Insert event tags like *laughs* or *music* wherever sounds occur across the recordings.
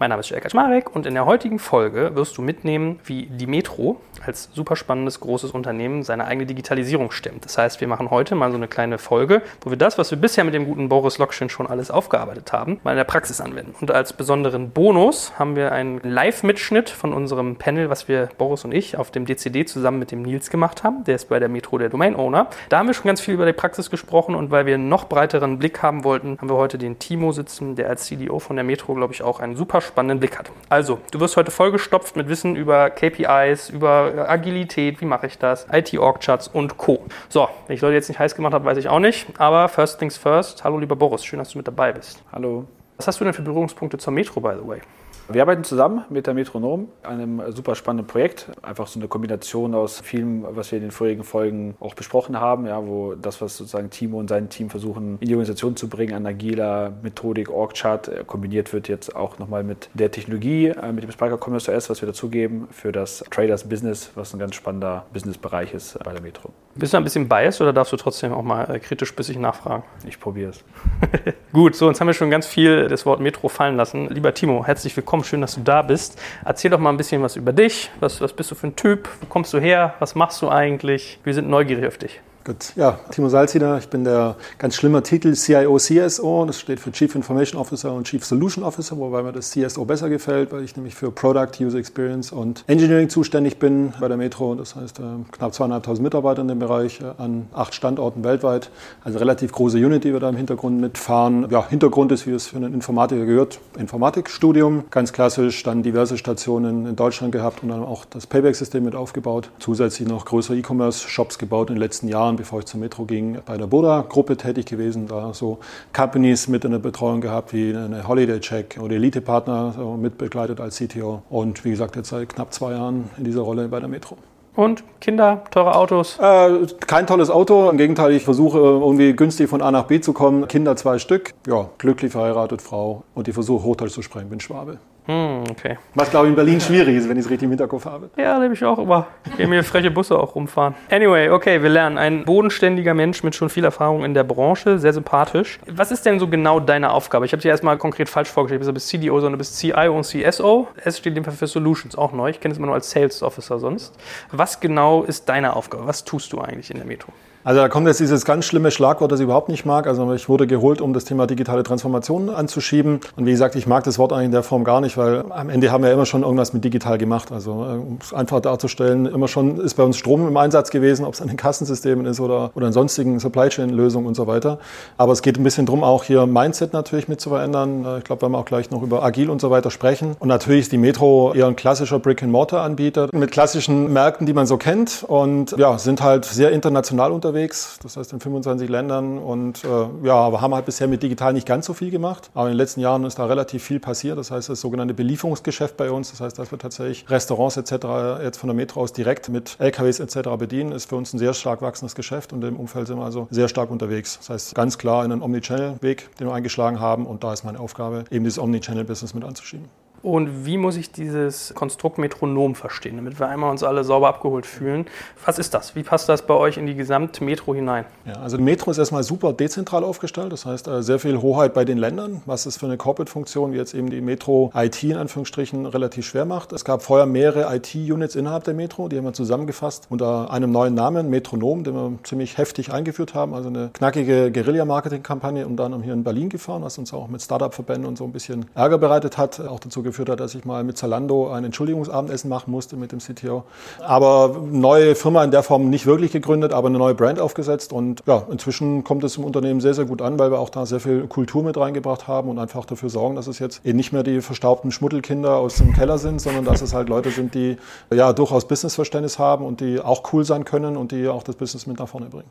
Mein Name ist Jörg Kaczmarek und in der heutigen Folge wirst du mitnehmen, wie die Metro als super spannendes großes Unternehmen seine eigene Digitalisierung stemmt. Das heißt, wir machen heute mal so eine kleine Folge, wo wir das, was wir bisher mit dem guten Boris Lokschin schon alles aufgearbeitet haben, mal in der Praxis anwenden. Und als besonderen Bonus haben wir einen Live-Mitschnitt von unserem Panel, was wir Boris und ich auf dem DCD zusammen mit dem Nils gemacht haben. Der ist bei der Metro der Domain Owner. Da haben wir schon ganz viel über die Praxis gesprochen und weil wir einen noch breiteren Blick haben wollten, haben wir heute den Timo sitzen, der als CDO von der Metro, glaube ich, auch einen super spannenden Blick hat. Also, du wirst heute vollgestopft mit Wissen über KPIs, über Agilität, wie mache ich das, IT-Org-Charts und Co. So, wenn ich Leute jetzt nicht heiß gemacht habe, weiß ich auch nicht. Aber first things first. Hallo, lieber Boris, schön, dass du mit dabei bist. Hallo. Was hast du denn für Berührungspunkte zur Metro, by the way? Wir arbeiten zusammen mit der Metronom, einem super spannenden Projekt. Einfach so eine Kombination aus vielem, was wir in den vorigen Folgen auch besprochen haben, ja, wo das, was sozusagen Timo und sein Team versuchen, in die Organisation zu bringen, an agiler Methodik, Org-Chart, äh, kombiniert wird jetzt auch nochmal mit der Technologie, äh, mit dem Sparker Commerce OS, was wir dazugeben für das Traders Business, was ein ganz spannender Businessbereich ist bei der Metro. Bist du ein bisschen biased oder darfst du trotzdem auch mal äh, kritisch bissig nachfragen? Ich probiere es. *laughs* Gut, so, jetzt haben wir schon ganz viel das Wort Metro fallen lassen. Lieber Timo, herzlich willkommen, schön, dass du da bist. Erzähl doch mal ein bisschen was über dich. Was, was bist du für ein Typ? Wo kommst du her? Was machst du eigentlich? Wir sind neugierig auf dich. Gut, ja, Timo Salziner, ich bin der ganz schlimme Titel CIO CSO, das steht für Chief Information Officer und Chief Solution Officer, wobei mir das CSO besser gefällt, weil ich nämlich für Product, User Experience und Engineering zuständig bin bei der Metro, das heißt äh, knapp zweieinhalbtausend Mitarbeiter in dem Bereich äh, an acht Standorten weltweit, also relativ große Unit, die wir da im Hintergrund mitfahren. Ja, Hintergrund ist, wie es für einen Informatiker gehört, Informatikstudium, ganz klassisch, dann diverse Stationen in Deutschland gehabt und dann auch das Payback-System mit aufgebaut, zusätzlich noch größere E-Commerce-Shops gebaut in den letzten Jahren Jahren, bevor ich zur Metro ging, bei der Boda-Gruppe tätig gewesen, da so Companies mit in der Betreuung gehabt, wie eine Holiday Check oder Elite-Partner so mit begleitet als CTO und wie gesagt jetzt seit knapp zwei Jahren in dieser Rolle bei der Metro. Und Kinder, teure Autos? Äh, kein tolles Auto. Im Gegenteil, ich versuche irgendwie günstig von A nach B zu kommen. Kinder zwei Stück. Ja, glücklich verheiratet, Frau. Und ich versuche Hochdeutsch zu sprechen, bin Schwabe. Hm, okay. Was, glaube ich, in Berlin schwierig ist, wenn ich es richtig im Hinterkopf habe. Ja, nehme ich auch immer. Gehen mir freche Busse auch rumfahren. Anyway, okay, wir lernen. Ein bodenständiger Mensch mit schon viel Erfahrung in der Branche, sehr sympathisch. Was ist denn so genau deine Aufgabe? Ich habe dir erstmal konkret falsch vorgestellt. Du bist CDO, sondern du bist CIO und CSO. S steht in dem Fall für Solutions, auch neu. Ich kenne es immer nur als Sales Officer sonst. Was genau ist deine Aufgabe? Was tust du eigentlich in der Metro? Also da kommt jetzt dieses ganz schlimme Schlagwort, das ich überhaupt nicht mag. Also ich wurde geholt, um das Thema digitale Transformation anzuschieben. Und wie gesagt, ich mag das Wort eigentlich in der Form gar nicht, weil am Ende haben wir immer schon irgendwas mit digital gemacht. Also äh, um es einfach darzustellen, immer schon ist bei uns Strom im Einsatz gewesen, ob es an den Kassensystemen ist oder, oder an sonstigen Supply Chain Lösungen und so weiter. Aber es geht ein bisschen drum, auch hier Mindset natürlich mit zu verändern. Äh, ich glaube, wir werden auch gleich noch über Agil und so weiter sprechen. Und natürlich ist die Metro eher ein klassischer Brick-and-Mortar-Anbieter mit klassischen Märkten, die man so kennt und ja, sind halt sehr international unterwegs unterwegs, das heißt in 25 Ländern und äh, ja, aber haben halt bisher mit digital nicht ganz so viel gemacht. Aber in den letzten Jahren ist da relativ viel passiert. Das heißt, das sogenannte Belieferungsgeschäft bei uns, das heißt, dass wir tatsächlich Restaurants etc. jetzt von der Metro aus direkt mit LKWs etc. bedienen, ist für uns ein sehr stark wachsendes Geschäft und im Umfeld sind wir also sehr stark unterwegs. Das heißt, ganz klar in einen Omnichannel-Weg, den wir eingeschlagen haben und da ist meine Aufgabe, eben dieses Omnichannel-Business mit anzuschieben. Und wie muss ich dieses Konstrukt Metronom verstehen, damit wir einmal uns alle sauber abgeholt fühlen? Was ist das? Wie passt das bei euch in die Gesamtmetro hinein? Ja, also Metro ist erstmal super dezentral aufgestellt, das heißt äh, sehr viel Hoheit bei den Ländern, was es für eine Corporate-Funktion wie jetzt eben die Metro IT in Anführungsstrichen relativ schwer macht. Es gab vorher mehrere IT-Units innerhalb der Metro, die haben wir zusammengefasst unter einem neuen Namen, Metronom, den wir ziemlich heftig eingeführt haben, also eine knackige Guerilla-Marketing-Kampagne und dann hier in Berlin gefahren, was uns auch mit Startup-Verbänden und so ein bisschen Ärger bereitet hat, auch dazu geführt geführt hat, dass ich mal mit Zalando ein Entschuldigungsabendessen machen musste mit dem CTO. Aber neue Firma in der Form nicht wirklich gegründet, aber eine neue Brand aufgesetzt. Und ja, inzwischen kommt es im Unternehmen sehr, sehr gut an, weil wir auch da sehr viel Kultur mit reingebracht haben und einfach dafür sorgen, dass es jetzt eben nicht mehr die verstaubten Schmuddelkinder aus dem Keller sind, sondern dass es halt Leute sind, die ja durchaus Businessverständnis haben und die auch cool sein können und die auch das Business mit nach vorne bringen.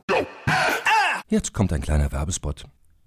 Jetzt kommt ein kleiner Werbespot.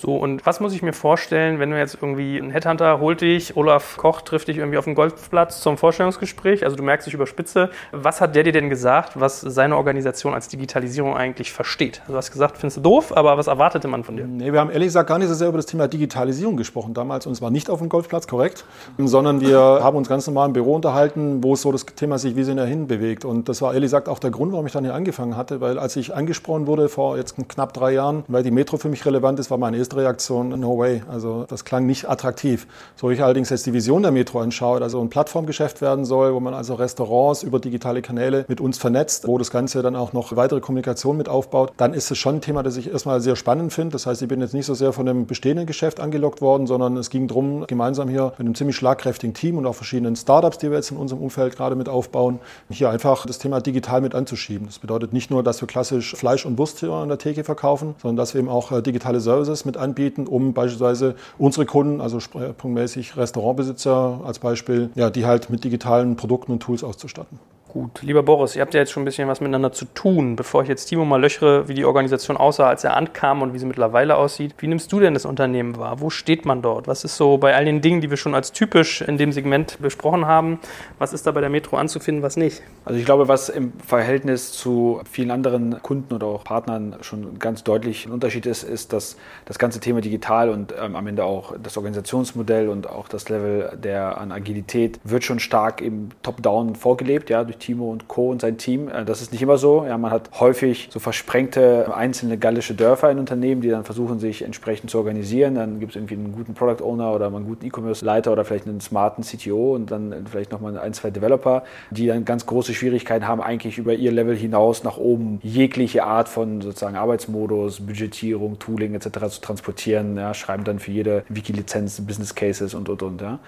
So, und was muss ich mir vorstellen, wenn du jetzt irgendwie ein Headhunter holt dich, Olaf Koch trifft dich irgendwie auf dem Golfplatz zum Vorstellungsgespräch, also du merkst, ich überspitze. Was hat der dir denn gesagt, was seine Organisation als Digitalisierung eigentlich versteht? Also du hast gesagt, findest du doof, aber was erwartete man von dir? Nee, wir haben ehrlich gesagt gar nicht so sehr über das Thema Digitalisierung gesprochen damals und zwar nicht auf dem Golfplatz, korrekt, sondern wir haben uns ganz normal im Büro unterhalten, wo so das Thema sich wie hin bewegt. Und das war ehrlich gesagt auch der Grund, warum ich dann hier angefangen hatte, weil als ich angesprochen wurde vor jetzt knapp drei Jahren, weil die Metro für mich relevant ist, war meine erste Reaktion, no way. Also das klang nicht attraktiv. So ich allerdings jetzt die Vision der Metro anschaue, also ein Plattformgeschäft werden soll, wo man also Restaurants über digitale Kanäle mit uns vernetzt, wo das Ganze dann auch noch weitere Kommunikation mit aufbaut, dann ist es schon ein Thema, das ich erstmal sehr spannend finde. Das heißt, ich bin jetzt nicht so sehr von dem bestehenden Geschäft angelockt worden, sondern es ging darum, gemeinsam hier mit einem ziemlich schlagkräftigen Team und auch verschiedenen Startups, die wir jetzt in unserem Umfeld gerade mit aufbauen, hier einfach das Thema digital mit anzuschieben. Das bedeutet nicht nur, dass wir klassisch Fleisch und Wurst hier an der Theke verkaufen, sondern dass wir eben auch äh, digitale Services mit anbieten, um beispielsweise unsere Kunden, also schwerpunktmäßig Restaurantbesitzer als Beispiel, ja, die halt mit digitalen Produkten und Tools auszustatten. Gut, lieber Boris, ihr habt ja jetzt schon ein bisschen was miteinander zu tun. Bevor ich jetzt Timo mal löchere, wie die Organisation aussah, als er ankam und wie sie mittlerweile aussieht, wie nimmst du denn das Unternehmen wahr? Wo steht man dort? Was ist so bei all den Dingen, die wir schon als typisch in dem Segment besprochen haben, was ist da bei der Metro anzufinden, was nicht? Also ich glaube, was im Verhältnis zu vielen anderen Kunden oder auch Partnern schon ganz deutlich ein Unterschied ist, ist, dass das ganze Thema digital und ähm, am Ende auch das Organisationsmodell und auch das Level der an Agilität wird schon stark im Top-Down vorgelebt, ja, durch Timo und Co. und sein Team. Äh, das ist nicht immer so. Ja, man hat häufig so versprengte einzelne gallische Dörfer in Unternehmen, die dann versuchen, sich entsprechend zu organisieren. Dann gibt es irgendwie einen guten Product Owner oder einen guten E-Commerce-Leiter oder vielleicht einen smarten CTO und dann vielleicht nochmal ein, zwei Developer, die dann ganz große Schwierigkeiten haben, eigentlich über ihr Level hinaus nach oben jegliche Art von sozusagen Arbeitsmodus, Budgetierung, Tooling etc. zu transportieren. Ja, schreiben dann für jede Wiki-Lizenz Business Cases und und und. Ja.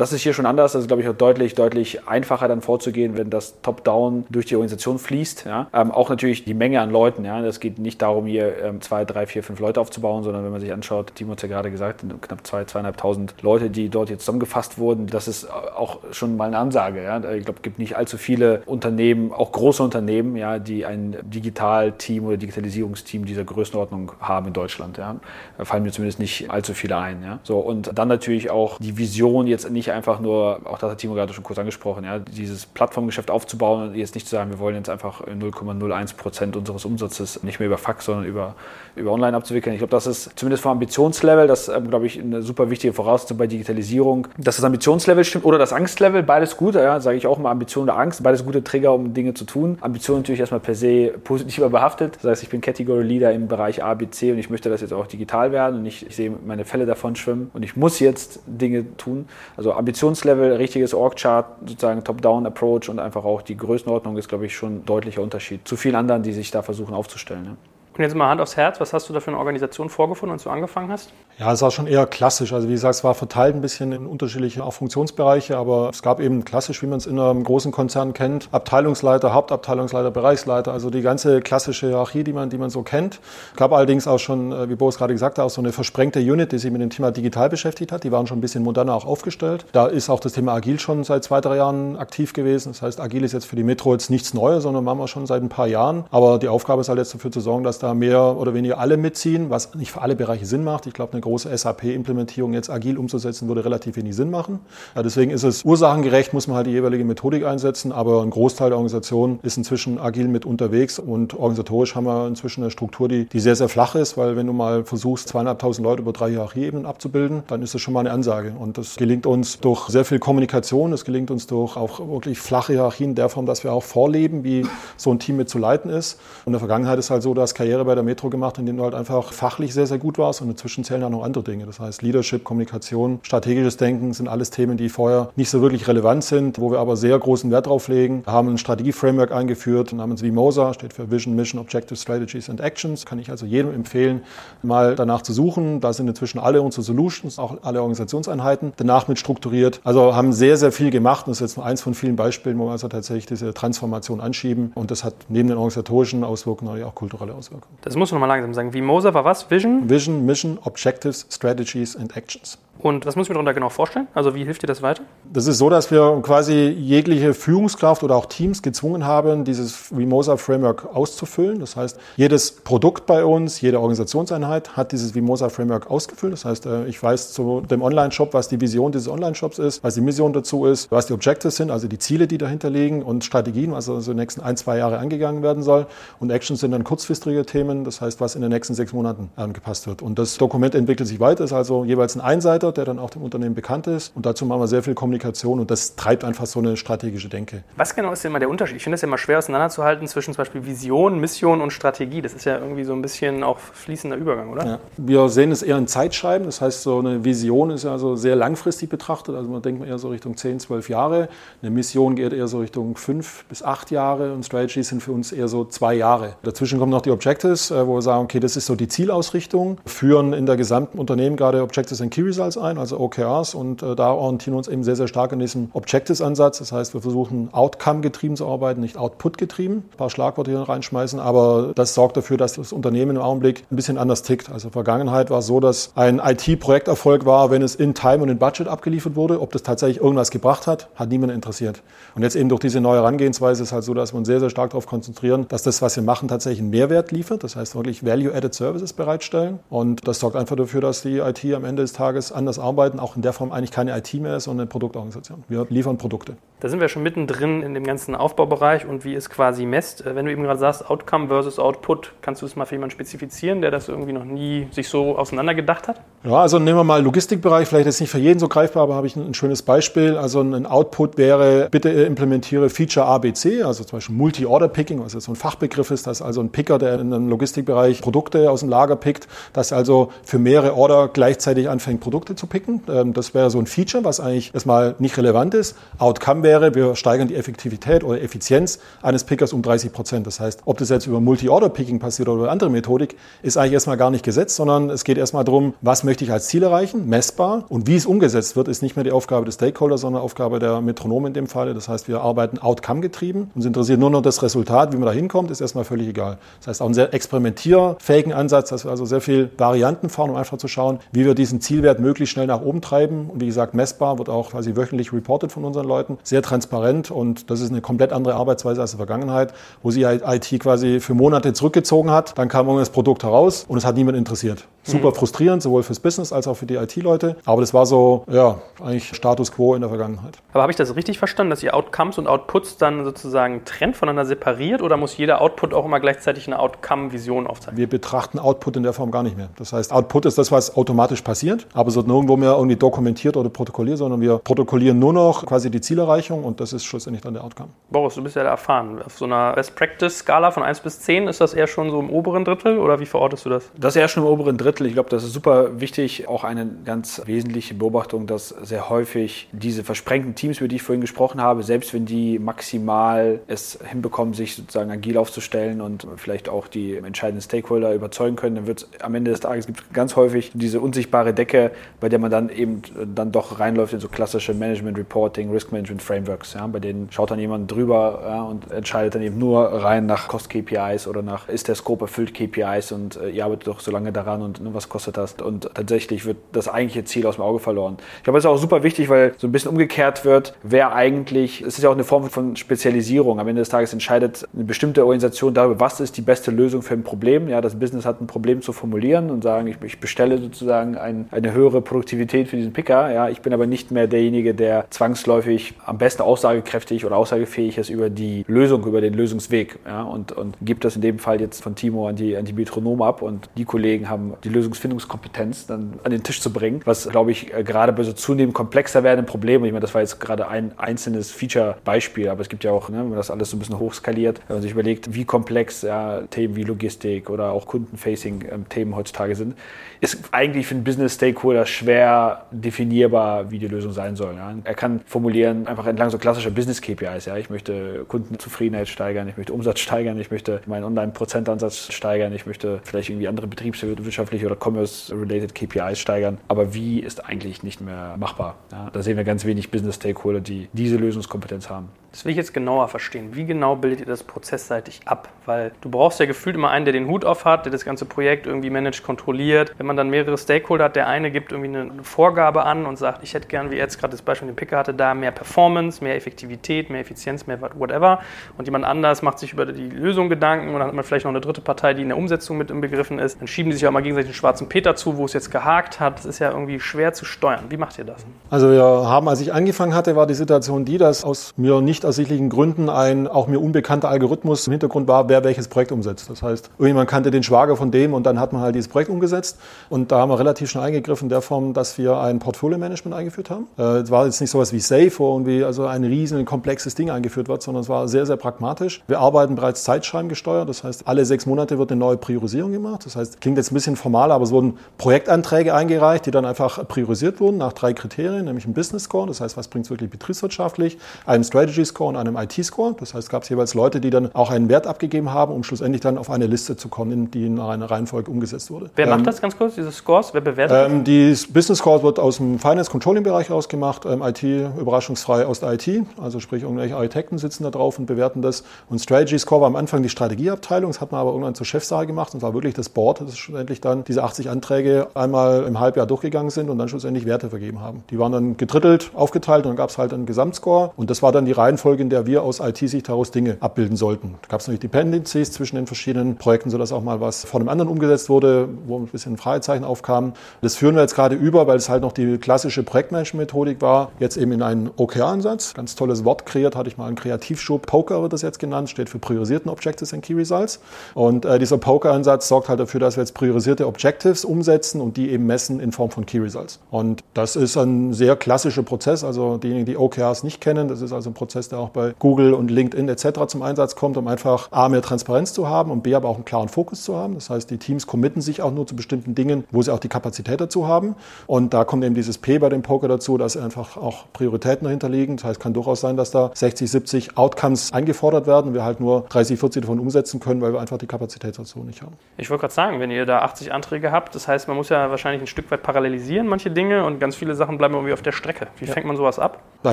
Das ist hier schon anders. Das ist, glaube ich, auch deutlich, deutlich einfacher dann vorzugehen, wenn das Top-Down durch die Organisation fließt. Ja. Ähm, auch natürlich die Menge an Leuten. Ja. Das geht nicht darum, hier ähm, zwei, drei, vier, fünf Leute aufzubauen, sondern wenn man sich anschaut, Timo hat ja gerade gesagt, knapp zwei, zweieinhalbtausend Leute, die dort jetzt zusammengefasst wurden. Das ist auch schon mal eine Ansage. Ja. Ich glaube, es gibt nicht allzu viele Unternehmen, auch große Unternehmen, ja, die ein Digital-Team oder Digitalisierungsteam dieser Größenordnung haben in Deutschland. Ja. Da fallen mir zumindest nicht allzu viele ein. Ja. So, und dann natürlich auch die Vision jetzt nicht einfach nur, auch das hat Timo gerade schon kurz angesprochen, ja, dieses Plattformgeschäft aufzubauen und jetzt nicht zu sagen, wir wollen jetzt einfach 0,01 Prozent unseres Umsatzes nicht mehr über Fax, sondern über, über Online abzuwickeln. Ich glaube, das ist zumindest vom Ambitionslevel, das ähm, glaube ich, eine super wichtige Voraussetzung bei Digitalisierung, dass das Ambitionslevel stimmt oder das Angstlevel, beides gut, ja, sage ich auch mal, Ambition oder Angst, beides gute Trigger, um Dinge zu tun. Ambition natürlich erstmal per se positiver behaftet. Das heißt, ich bin Category Leader im Bereich A, B, C und ich möchte das jetzt auch digital werden und ich, ich sehe meine Fälle davon schwimmen und ich muss jetzt Dinge tun. Also Ambitionslevel, richtiges Org-Chart, sozusagen Top-Down-Approach und einfach auch die Größenordnung ist, glaube ich, schon ein deutlicher Unterschied zu vielen anderen, die sich da versuchen aufzustellen. Ja. Und jetzt mal Hand aufs Herz, was hast du da für eine Organisation vorgefunden, als du angefangen hast? Ja, es war schon eher klassisch. Also wie gesagt, es war verteilt ein bisschen in unterschiedliche auch Funktionsbereiche, aber es gab eben klassisch, wie man es in einem großen Konzern kennt, Abteilungsleiter, Hauptabteilungsleiter, Bereichsleiter, also die ganze klassische Hierarchie, die man, die man so kennt. Es gab allerdings auch schon, äh, wie Boris gerade gesagt hat, auch so eine versprengte Unit, die sich mit dem Thema digital beschäftigt hat. Die waren schon ein bisschen moderner auch aufgestellt. Da ist auch das Thema Agil schon seit zwei, drei Jahren aktiv gewesen. Das heißt, Agil ist jetzt für die Metro jetzt nichts Neues, sondern machen wir schon seit ein paar Jahren. Aber die Aufgabe ist halt jetzt dafür zu sorgen, dass da mehr oder weniger alle mitziehen, was nicht für alle Bereiche Sinn macht. Ich glaube, eine große SAP-Implementierung jetzt agil umzusetzen, würde relativ wenig Sinn machen. Ja, deswegen ist es ursachengerecht, muss man halt die jeweilige Methodik einsetzen, aber ein Großteil der Organisation ist inzwischen agil mit unterwegs und organisatorisch haben wir inzwischen eine Struktur, die, die sehr, sehr flach ist, weil wenn du mal versuchst, zweieinhalbtausend Leute über drei Hierarchieebenen abzubilden, dann ist das schon mal eine Ansage. Und das gelingt uns durch sehr viel Kommunikation, es gelingt uns durch auch wirklich flache Hierarchien in der Form, dass wir auch vorleben, wie so ein Team mit zu leiten ist. Und in der Vergangenheit ist halt so, dass Karriere bei der Metro gemacht, in dem du halt einfach fachlich sehr, sehr gut warst und inzwischen zählen auch noch andere Dinge. Das heißt, Leadership, Kommunikation, strategisches Denken sind alles Themen, die vorher nicht so wirklich relevant sind, wo wir aber sehr großen Wert drauf legen. Wir haben ein Strategie-Framework eingeführt namens VMOSA, steht für Vision, Mission, Objective, Strategies and Actions. Kann ich also jedem empfehlen, mal danach zu suchen. Da sind inzwischen alle unsere Solutions, auch alle Organisationseinheiten danach mit strukturiert. Also haben sehr, sehr viel gemacht. Und das ist jetzt nur eins von vielen Beispielen, wo wir also tatsächlich diese Transformation anschieben. Und das hat neben den organisatorischen Auswirkungen auch kulturelle Auswirkungen. Das muss man nochmal langsam sagen. VMOSA war was? Vision? Vision, Mission, Objectives, Strategies and Actions. Und was muss ich mir darunter genau vorstellen? Also wie hilft dir das weiter? Das ist so, dass wir quasi jegliche Führungskraft oder auch Teams gezwungen haben, dieses Vimosa Framework auszufüllen. Das heißt, jedes Produkt bei uns, jede Organisationseinheit hat dieses Vimosa Framework ausgefüllt. Das heißt, äh, ich weiß zu dem Online-Shop, was die Vision dieses Online-Shops ist, was die Mission dazu ist, was die Objectives sind, also die Ziele, die dahinter liegen und Strategien, was also in den nächsten ein, zwei Jahre angegangen werden soll. Und Actions sind dann kurzfristige Themen, das heißt, was in den nächsten sechs Monaten angepasst wird. Und das Dokument entwickelt sich weiter, ist also jeweils ein Einseiter der dann auch dem Unternehmen bekannt ist. Und dazu machen wir sehr viel Kommunikation und das treibt einfach so eine strategische Denke. Was genau ist denn mal der Unterschied? Ich finde es ja immer schwer auseinanderzuhalten zwischen zum Beispiel Vision, Mission und Strategie. Das ist ja irgendwie so ein bisschen auch fließender Übergang, oder? Ja. Wir sehen es eher in Zeitschreiben. Das heißt, so eine Vision ist ja so sehr langfristig betrachtet. Also man denkt eher so Richtung 10, 12 Jahre. Eine Mission geht eher so Richtung 5 bis 8 Jahre und Strategies sind für uns eher so zwei Jahre. Dazwischen kommen noch die Objectives, äh, wo wir sagen, okay, das ist so die Zielausrichtung, führen in der gesamten Unternehmen gerade Objectives and Key Results ein, also OKRs und äh, da orientieren wir uns eben sehr, sehr stark an diesem Objectives-Ansatz. Das heißt, wir versuchen Outcome-getrieben zu arbeiten, nicht Output-getrieben. Ein paar Schlagworte hier reinschmeißen, aber das sorgt dafür, dass das Unternehmen im Augenblick ein bisschen anders tickt. Also in der Vergangenheit war es so, dass ein IT-Projekterfolg war, wenn es in Time und in Budget abgeliefert wurde. Ob das tatsächlich irgendwas gebracht hat, hat niemand interessiert. Und jetzt eben durch diese neue Herangehensweise ist es halt so, dass wir uns sehr, sehr stark darauf konzentrieren, dass das, was wir machen, tatsächlich einen Mehrwert liefert. Das heißt wirklich Value-Added Services bereitstellen. Und das sorgt einfach dafür, dass die IT am Ende des Tages anders arbeiten, auch in der Form eigentlich keine IT mehr ist, sondern eine Produktorganisation. Wir liefern Produkte. Da sind wir schon mittendrin in dem ganzen Aufbaubereich und wie es quasi messt. Äh, wenn du eben gerade sagst, Outcome versus Output, kannst du das mal für jemanden spezifizieren, der das irgendwie noch nie sich so auseinandergedacht hat? Ja, also nehmen wir mal Logistikbereich, vielleicht ist nicht für jeden so greifbar, aber habe ich ein, schönes Beispiel. Also ein Output wäre, bitte implementiere Feature ABC, also zum Beispiel Multi-Order-Picking, was jetzt so ein Fachbegriff ist, dass also ein Picker, der in einem Logistikbereich Produkte aus dem Lager pickt, dass also für mehrere Order gleichzeitig anfängt, Produkte zu picken. Ähm, das wäre so ein Feature, was eigentlich erstmal nicht relevant ist. Outcome wäre, wir steigern die Effektivität oder Effizienz eines Pickers um 30 Prozent. Das heißt, ob das jetzt über Multi-Order-Picking passiert oder über andere Methodik, ist eigentlich erstmal gar nicht gesetzt, sondern es geht erstmal darum, was möchte ich als Ziel erreichen, messbar. Und wie es umgesetzt wird, ist nicht mehr die Aufgabe des Stakeholders, sondern Aufgabe der Metronomen in dem Falle. Das heißt, wir arbeiten Outcome getrieben. Uns interessiert nur noch das Resultat, wie man da hinkommt, ist erstmal völlig egal. Das heißt, auch ein sehr experimentierfähigen Ansatz, dass wir also sehr viel Varianten fahren, um einfach zu schauen, wie wir diesen Zielwert möglichst schnell nach oben treiben. Und wie gesagt, messbar wird auch quasi wöchentlich reported von unseren Leuten. Sehr transparent und das ist eine komplett andere Arbeitsweise als in der Vergangenheit, wo sie IT quasi für Monate zurückgezogen hat. Dann kam irgendwas Produkt heraus und es hat niemand interessiert. Super mhm. frustrierend, sowohl fürs Business als auch für die IT-Leute. Aber das war so, ja, eigentlich Status quo in der Vergangenheit. Aber habe ich das richtig verstanden, dass ihr Outcomes und Outputs dann sozusagen trennt, voneinander separiert oder muss jeder Output auch immer gleichzeitig eine Outcome-Vision aufzeigen? Wir betrachten Output in der Form gar nicht mehr. Das heißt, Output ist das, was automatisch passiert, aber wird nirgendwo mehr irgendwie dokumentiert oder protokolliert, sondern wir protokollieren nur noch quasi die Zielerreichung und das ist schlussendlich dann der Outcome. Boris, du bist ja da erfahren. Auf so einer Best-Practice-Skala von 1 bis 10 ist das eher schon so im oberen Drittel oder wie verortest du das? Das ist eher schon im oberen Drittel. Ich glaube, das ist super wichtig. Auch eine ganz wesentliche Beobachtung, dass sehr häufig diese versprengten Teams, über die ich vorhin gesprochen habe, selbst wenn die maximal es hinbekommen, sich sozusagen agil aufzustellen und vielleicht auch die entscheidenden Stakeholder überzeugen können, dann wird es am Ende des Tages gibt ganz häufig diese unsichtbare Decke, bei der man dann eben dann doch reinläuft in so klassische Management Reporting, Risk Management Frameworks. Ja, bei denen schaut dann jemand drüber ja, und entscheidet dann eben nur rein nach Cost KPIs oder nach ist der Scope erfüllt KPIs und äh, ihr arbeitet doch so lange daran und und ne, was kostet das? Und tatsächlich wird das eigentliche Ziel aus dem Auge verloren. Ich glaube, das ist auch super wichtig, weil so ein bisschen umgekehrt wird, wer eigentlich, es ist ja auch eine Form von Spezialisierung. Am Ende des Tages entscheidet eine bestimmte Organisation darüber, was ist die beste Lösung für ein Problem. Ja, das Business hat ein Problem zu formulieren und sagen, ich, ich bestelle sozusagen ein, eine höhere Produktivität für diesen Picker. Ja, ich bin aber nicht mehr derjenige, der zwangsläufig am besten aussagekräftig oder aussagefähig ist über die Lösung, über den Lösungsweg. Ja, und, und gibt das in dem Fall jetzt von Timo an die, an die Metronom ab und die Kollegen haben die Lösungsfindungskompetenz dann an den Tisch zu bringen, was, glaube ich, äh, gerade bei so zunehmend komplexer werdenden Problemen, ich meine, das war jetzt gerade ein einzelnes Feature-Beispiel, aber es gibt ja auch, ne, wenn man das alles so ein bisschen hochskaliert, wenn man sich überlegt, wie komplex ja, Themen wie Logistik oder auch Kundenfacing-Themen ähm, heutzutage sind, ist eigentlich für einen Business-Stakeholder schwer definierbar, wie die Lösung sein soll. Ja. Er kann formulieren, einfach entlang so klassischer Business-KPIs. Ja. Ich möchte Kundenzufriedenheit steigern, ich möchte Umsatz steigern, ich möchte meinen Online-Prozentansatz steigern, ich möchte vielleicht irgendwie andere betriebswirtschaftliche oder Commerce-related KPIs steigern. Aber wie ist eigentlich nicht mehr machbar? Ja. Da sehen wir ganz wenig Business-Stakeholder, die diese Lösungskompetenz haben. Das will ich jetzt genauer verstehen. Wie genau bildet ihr das prozessseitig ab? Weil du brauchst ja gefühlt immer einen, der den Hut auf hat, der das ganze Projekt irgendwie managt, kontrolliert. Wenn man dann mehrere Stakeholder hat, der eine gibt irgendwie eine Vorgabe an und sagt, ich hätte gern, wie jetzt gerade das Beispiel mit dem Picker hatte, da mehr Performance, mehr Effektivität, mehr Effizienz, mehr whatever. Und jemand anders macht sich über die Lösung Gedanken und dann hat man vielleicht noch eine dritte Partei, die in der Umsetzung mit im Begriffen ist. Dann schieben die sich auch mal gegenseitig den schwarzen Peter zu, wo es jetzt gehakt hat. Das ist ja irgendwie schwer zu steuern. Wie macht ihr das? Also wir haben, als ich angefangen hatte, war die Situation die, dass aus mir nicht ersichtlichen Gründen ein auch mir unbekannter Algorithmus im Hintergrund war, wer welches Projekt umsetzt. Das heißt, irgendjemand kannte den Schwager von dem und dann hat man halt dieses Projekt umgesetzt. Und da haben wir relativ schnell eingegriffen in der Form, dass wir ein Portfolio-Management eingeführt haben. Äh, es war jetzt nicht sowas wie Safe, wo irgendwie also ein riesen komplexes Ding eingeführt wird, sondern es war sehr, sehr pragmatisch. Wir arbeiten bereits zeitschreibengesteuert. Das heißt, alle sechs Monate wird eine neue Priorisierung gemacht. Das heißt, klingt jetzt ein bisschen formal, aber es wurden Projektanträge eingereicht, die dann einfach priorisiert wurden nach drei Kriterien, nämlich ein Business Score, das heißt, was bringt es wirklich betriebswirtschaftlich, einem Strategy Score und einem IT-Score. Das heißt, es gab jeweils Leute, die dann auch einen Wert abgegeben haben, um schlussendlich dann auf eine Liste zu kommen, die in einer Reihenfolge umgesetzt wurde. Wer ähm, macht das ganz kurz, diese Scores? Wer bewertet ähm, Die Business Score wird aus dem Finance-Controlling-Bereich ausgemacht, ähm, IT überraschungsfrei aus der IT, also sprich irgendwelche Architekten sitzen da drauf und bewerten das. Und Strategy Score war am Anfang die Strategieabteilung, das hat man aber irgendwann zur Chefsache gemacht und war wirklich das Board, das schlussendlich dann diese 80 Anträge einmal im Halbjahr durchgegangen sind und dann schlussendlich Werte vergeben haben. Die waren dann gedrittelt, aufgeteilt und dann gab es halt einen Gesamtscore und das war dann die Reihenfolge, in der wir aus IT-Sicht daraus Dinge abbilden sollten. Da gab es natürlich Dependencies zwischen den verschiedenen Projekten, sodass auch mal was von einem anderen umgesetzt wurde, wo ein bisschen Fragezeichen aufkamen. Das führen wir jetzt gerade über, weil es halt noch die klassische Projektmanagement-Methodik war, jetzt eben in einen OKR-Ansatz. Ganz tolles Wort kreiert, hatte ich mal einen Kreativschub. Poker wird das jetzt genannt, steht für priorisierten Objectives and Key Results. Und äh, dieser Poker-Ansatz sorgt halt dafür, dass wir jetzt priorisierte Objectives umsetzen und die eben messen in Form von Key Results. Und das ist ein sehr klassischer Prozess. Also diejenigen, die OKRs nicht kennen, das ist also ein Prozess, der auch bei Google und LinkedIn etc. zum Einsatz kommt, um einfach A, mehr Transparenz zu haben und B, aber auch einen klaren Fokus zu haben. Das heißt, die Teams committen sich auch nur zu bestimmten Dingen, wo sie auch die Kapazität dazu haben. Und da kommt eben dieses P bei dem Poker dazu, dass einfach auch Prioritäten dahinter liegen. Das heißt, es kann durchaus sein, dass da 60, 70 Outcomes eingefordert werden, wir halt nur 30, 40 davon umsetzen können, weil wir einfach die Kapazität dazu nicht haben. Ich wollte gerade sagen, wenn ihr da 80 Anträge habt, das heißt, man muss ja wahrscheinlich ein Stück weit parallelisieren, manche Dinge, und ganz viele Sachen bleiben irgendwie auf der Strecke. Wie ja. fängt man sowas ab? Da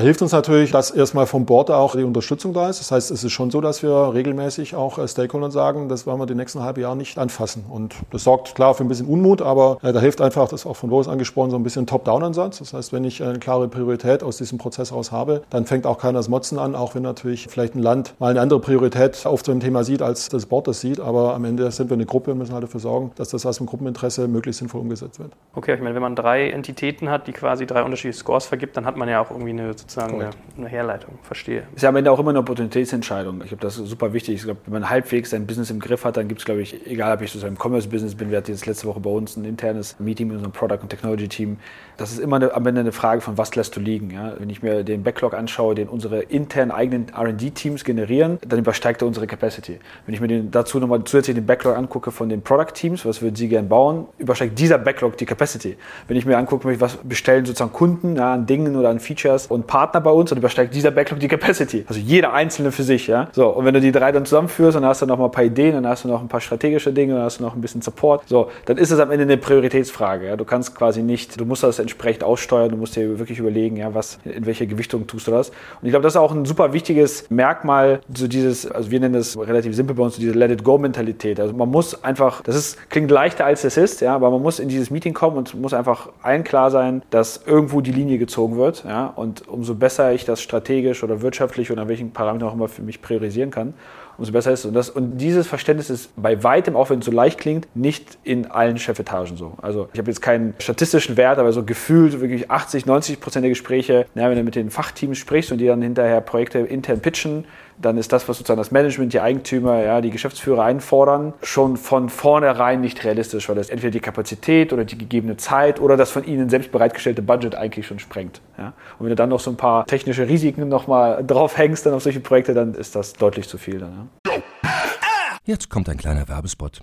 hilft uns natürlich, dass erstmal vom Board auch die Unterstützung da ist. Das heißt, es ist schon so, dass wir regelmäßig auch äh, Stakeholdern sagen, das wollen wir die nächsten halbe Jahre nicht anfassen. Und das sorgt klar für ein bisschen Unmut, aber äh, da hilft einfach, das ist auch von Loris angesprochen, so ein bisschen Top-Down-Ansatz. Das heißt, wenn ich eine klare Priorität aus diesem Prozess raus habe, dann fängt auch keiner das Motzen an, auch wenn natürlich vielleicht ein Land mal eine andere Priorität auf so ein Thema sieht, als das Board das sieht. Aber am Ende sind wir eine Gruppe und müssen halt dafür sorgen, dass das aus dem Gruppeninteresse möglichst sinnvoll umgesetzt wird. Okay, ich meine, wenn man drei Entitäten hat, die quasi drei unterschiedliche Scores vergibt, dann hat man ja auch irgendwie eine sozusagen eine, eine, Herleitung. Verstehe. Ist ja am Ende auch immer eine Opportunitätsentscheidung. Ich glaube, das ist super wichtig. Ich glaube, wenn man halbwegs sein Business im Griff hat, dann gibt es, glaube ich, egal ob ich sozusagen im Commerce-Business bin, wir hatten jetzt letzte Woche bei uns ein internes Meeting mit unserem Product- und Technology-Team. Das ist immer eine, am Ende eine Frage von, was lässt du liegen. Ja? Wenn ich mir den Backlog anschaue, den unsere internen eigenen RD-Teams generieren, dann übersteigt er unsere Capacity. Wenn ich mir den, dazu nochmal zusätzlich den Backlog angucke von den Product-Teams, was würden sie gern bauen, übersteigt dieser Backlog die Capacity. Wenn ich mir angucke, was bestellen sozusagen Kunden ja, an Dingen oder an Features und Partner bei uns, dann übersteigt dieser Backlog die Capacity Capacity. Also jeder einzelne für sich, ja. So, und wenn du die drei dann zusammenführst, dann hast du noch mal ein paar Ideen, dann hast du noch ein paar strategische Dinge, dann hast du noch ein bisschen Support. So, dann ist es am Ende eine Prioritätsfrage. Ja? Du kannst quasi nicht, du musst das entsprechend aussteuern, du musst dir wirklich überlegen, ja, was, in welche Gewichtung tust du das. Und ich glaube, das ist auch ein super wichtiges Merkmal, so dieses, also wir nennen das relativ simpel bei uns, so diese Let-it-go-Mentalität. Also man muss einfach, das ist, klingt leichter als es ist, ja, aber man muss in dieses Meeting kommen und muss einfach allen klar sein, dass irgendwo die Linie gezogen wird, ja, und umso besser ich das strategisch oder wirtschaftlich oder welchen Parameter auch immer für mich priorisieren kann, umso besser ist es. Und, das, und dieses Verständnis ist bei weitem, auch wenn es so leicht klingt, nicht in allen Chefetagen so. Also ich habe jetzt keinen statistischen Wert, aber so gefühlt wirklich 80, 90 Prozent der Gespräche, na, wenn du mit den Fachteams sprichst und die dann hinterher Projekte intern pitchen, dann ist das, was sozusagen das Management, die Eigentümer, ja, die Geschäftsführer einfordern, schon von vornherein nicht realistisch, weil das entweder die Kapazität oder die gegebene Zeit oder das von ihnen selbst bereitgestellte Budget eigentlich schon sprengt. Ja. Und wenn du dann noch so ein paar technische Risiken nochmal draufhängst dann auf solche Projekte, dann ist das deutlich zu viel. Dann, ja. Jetzt kommt ein kleiner Werbespot.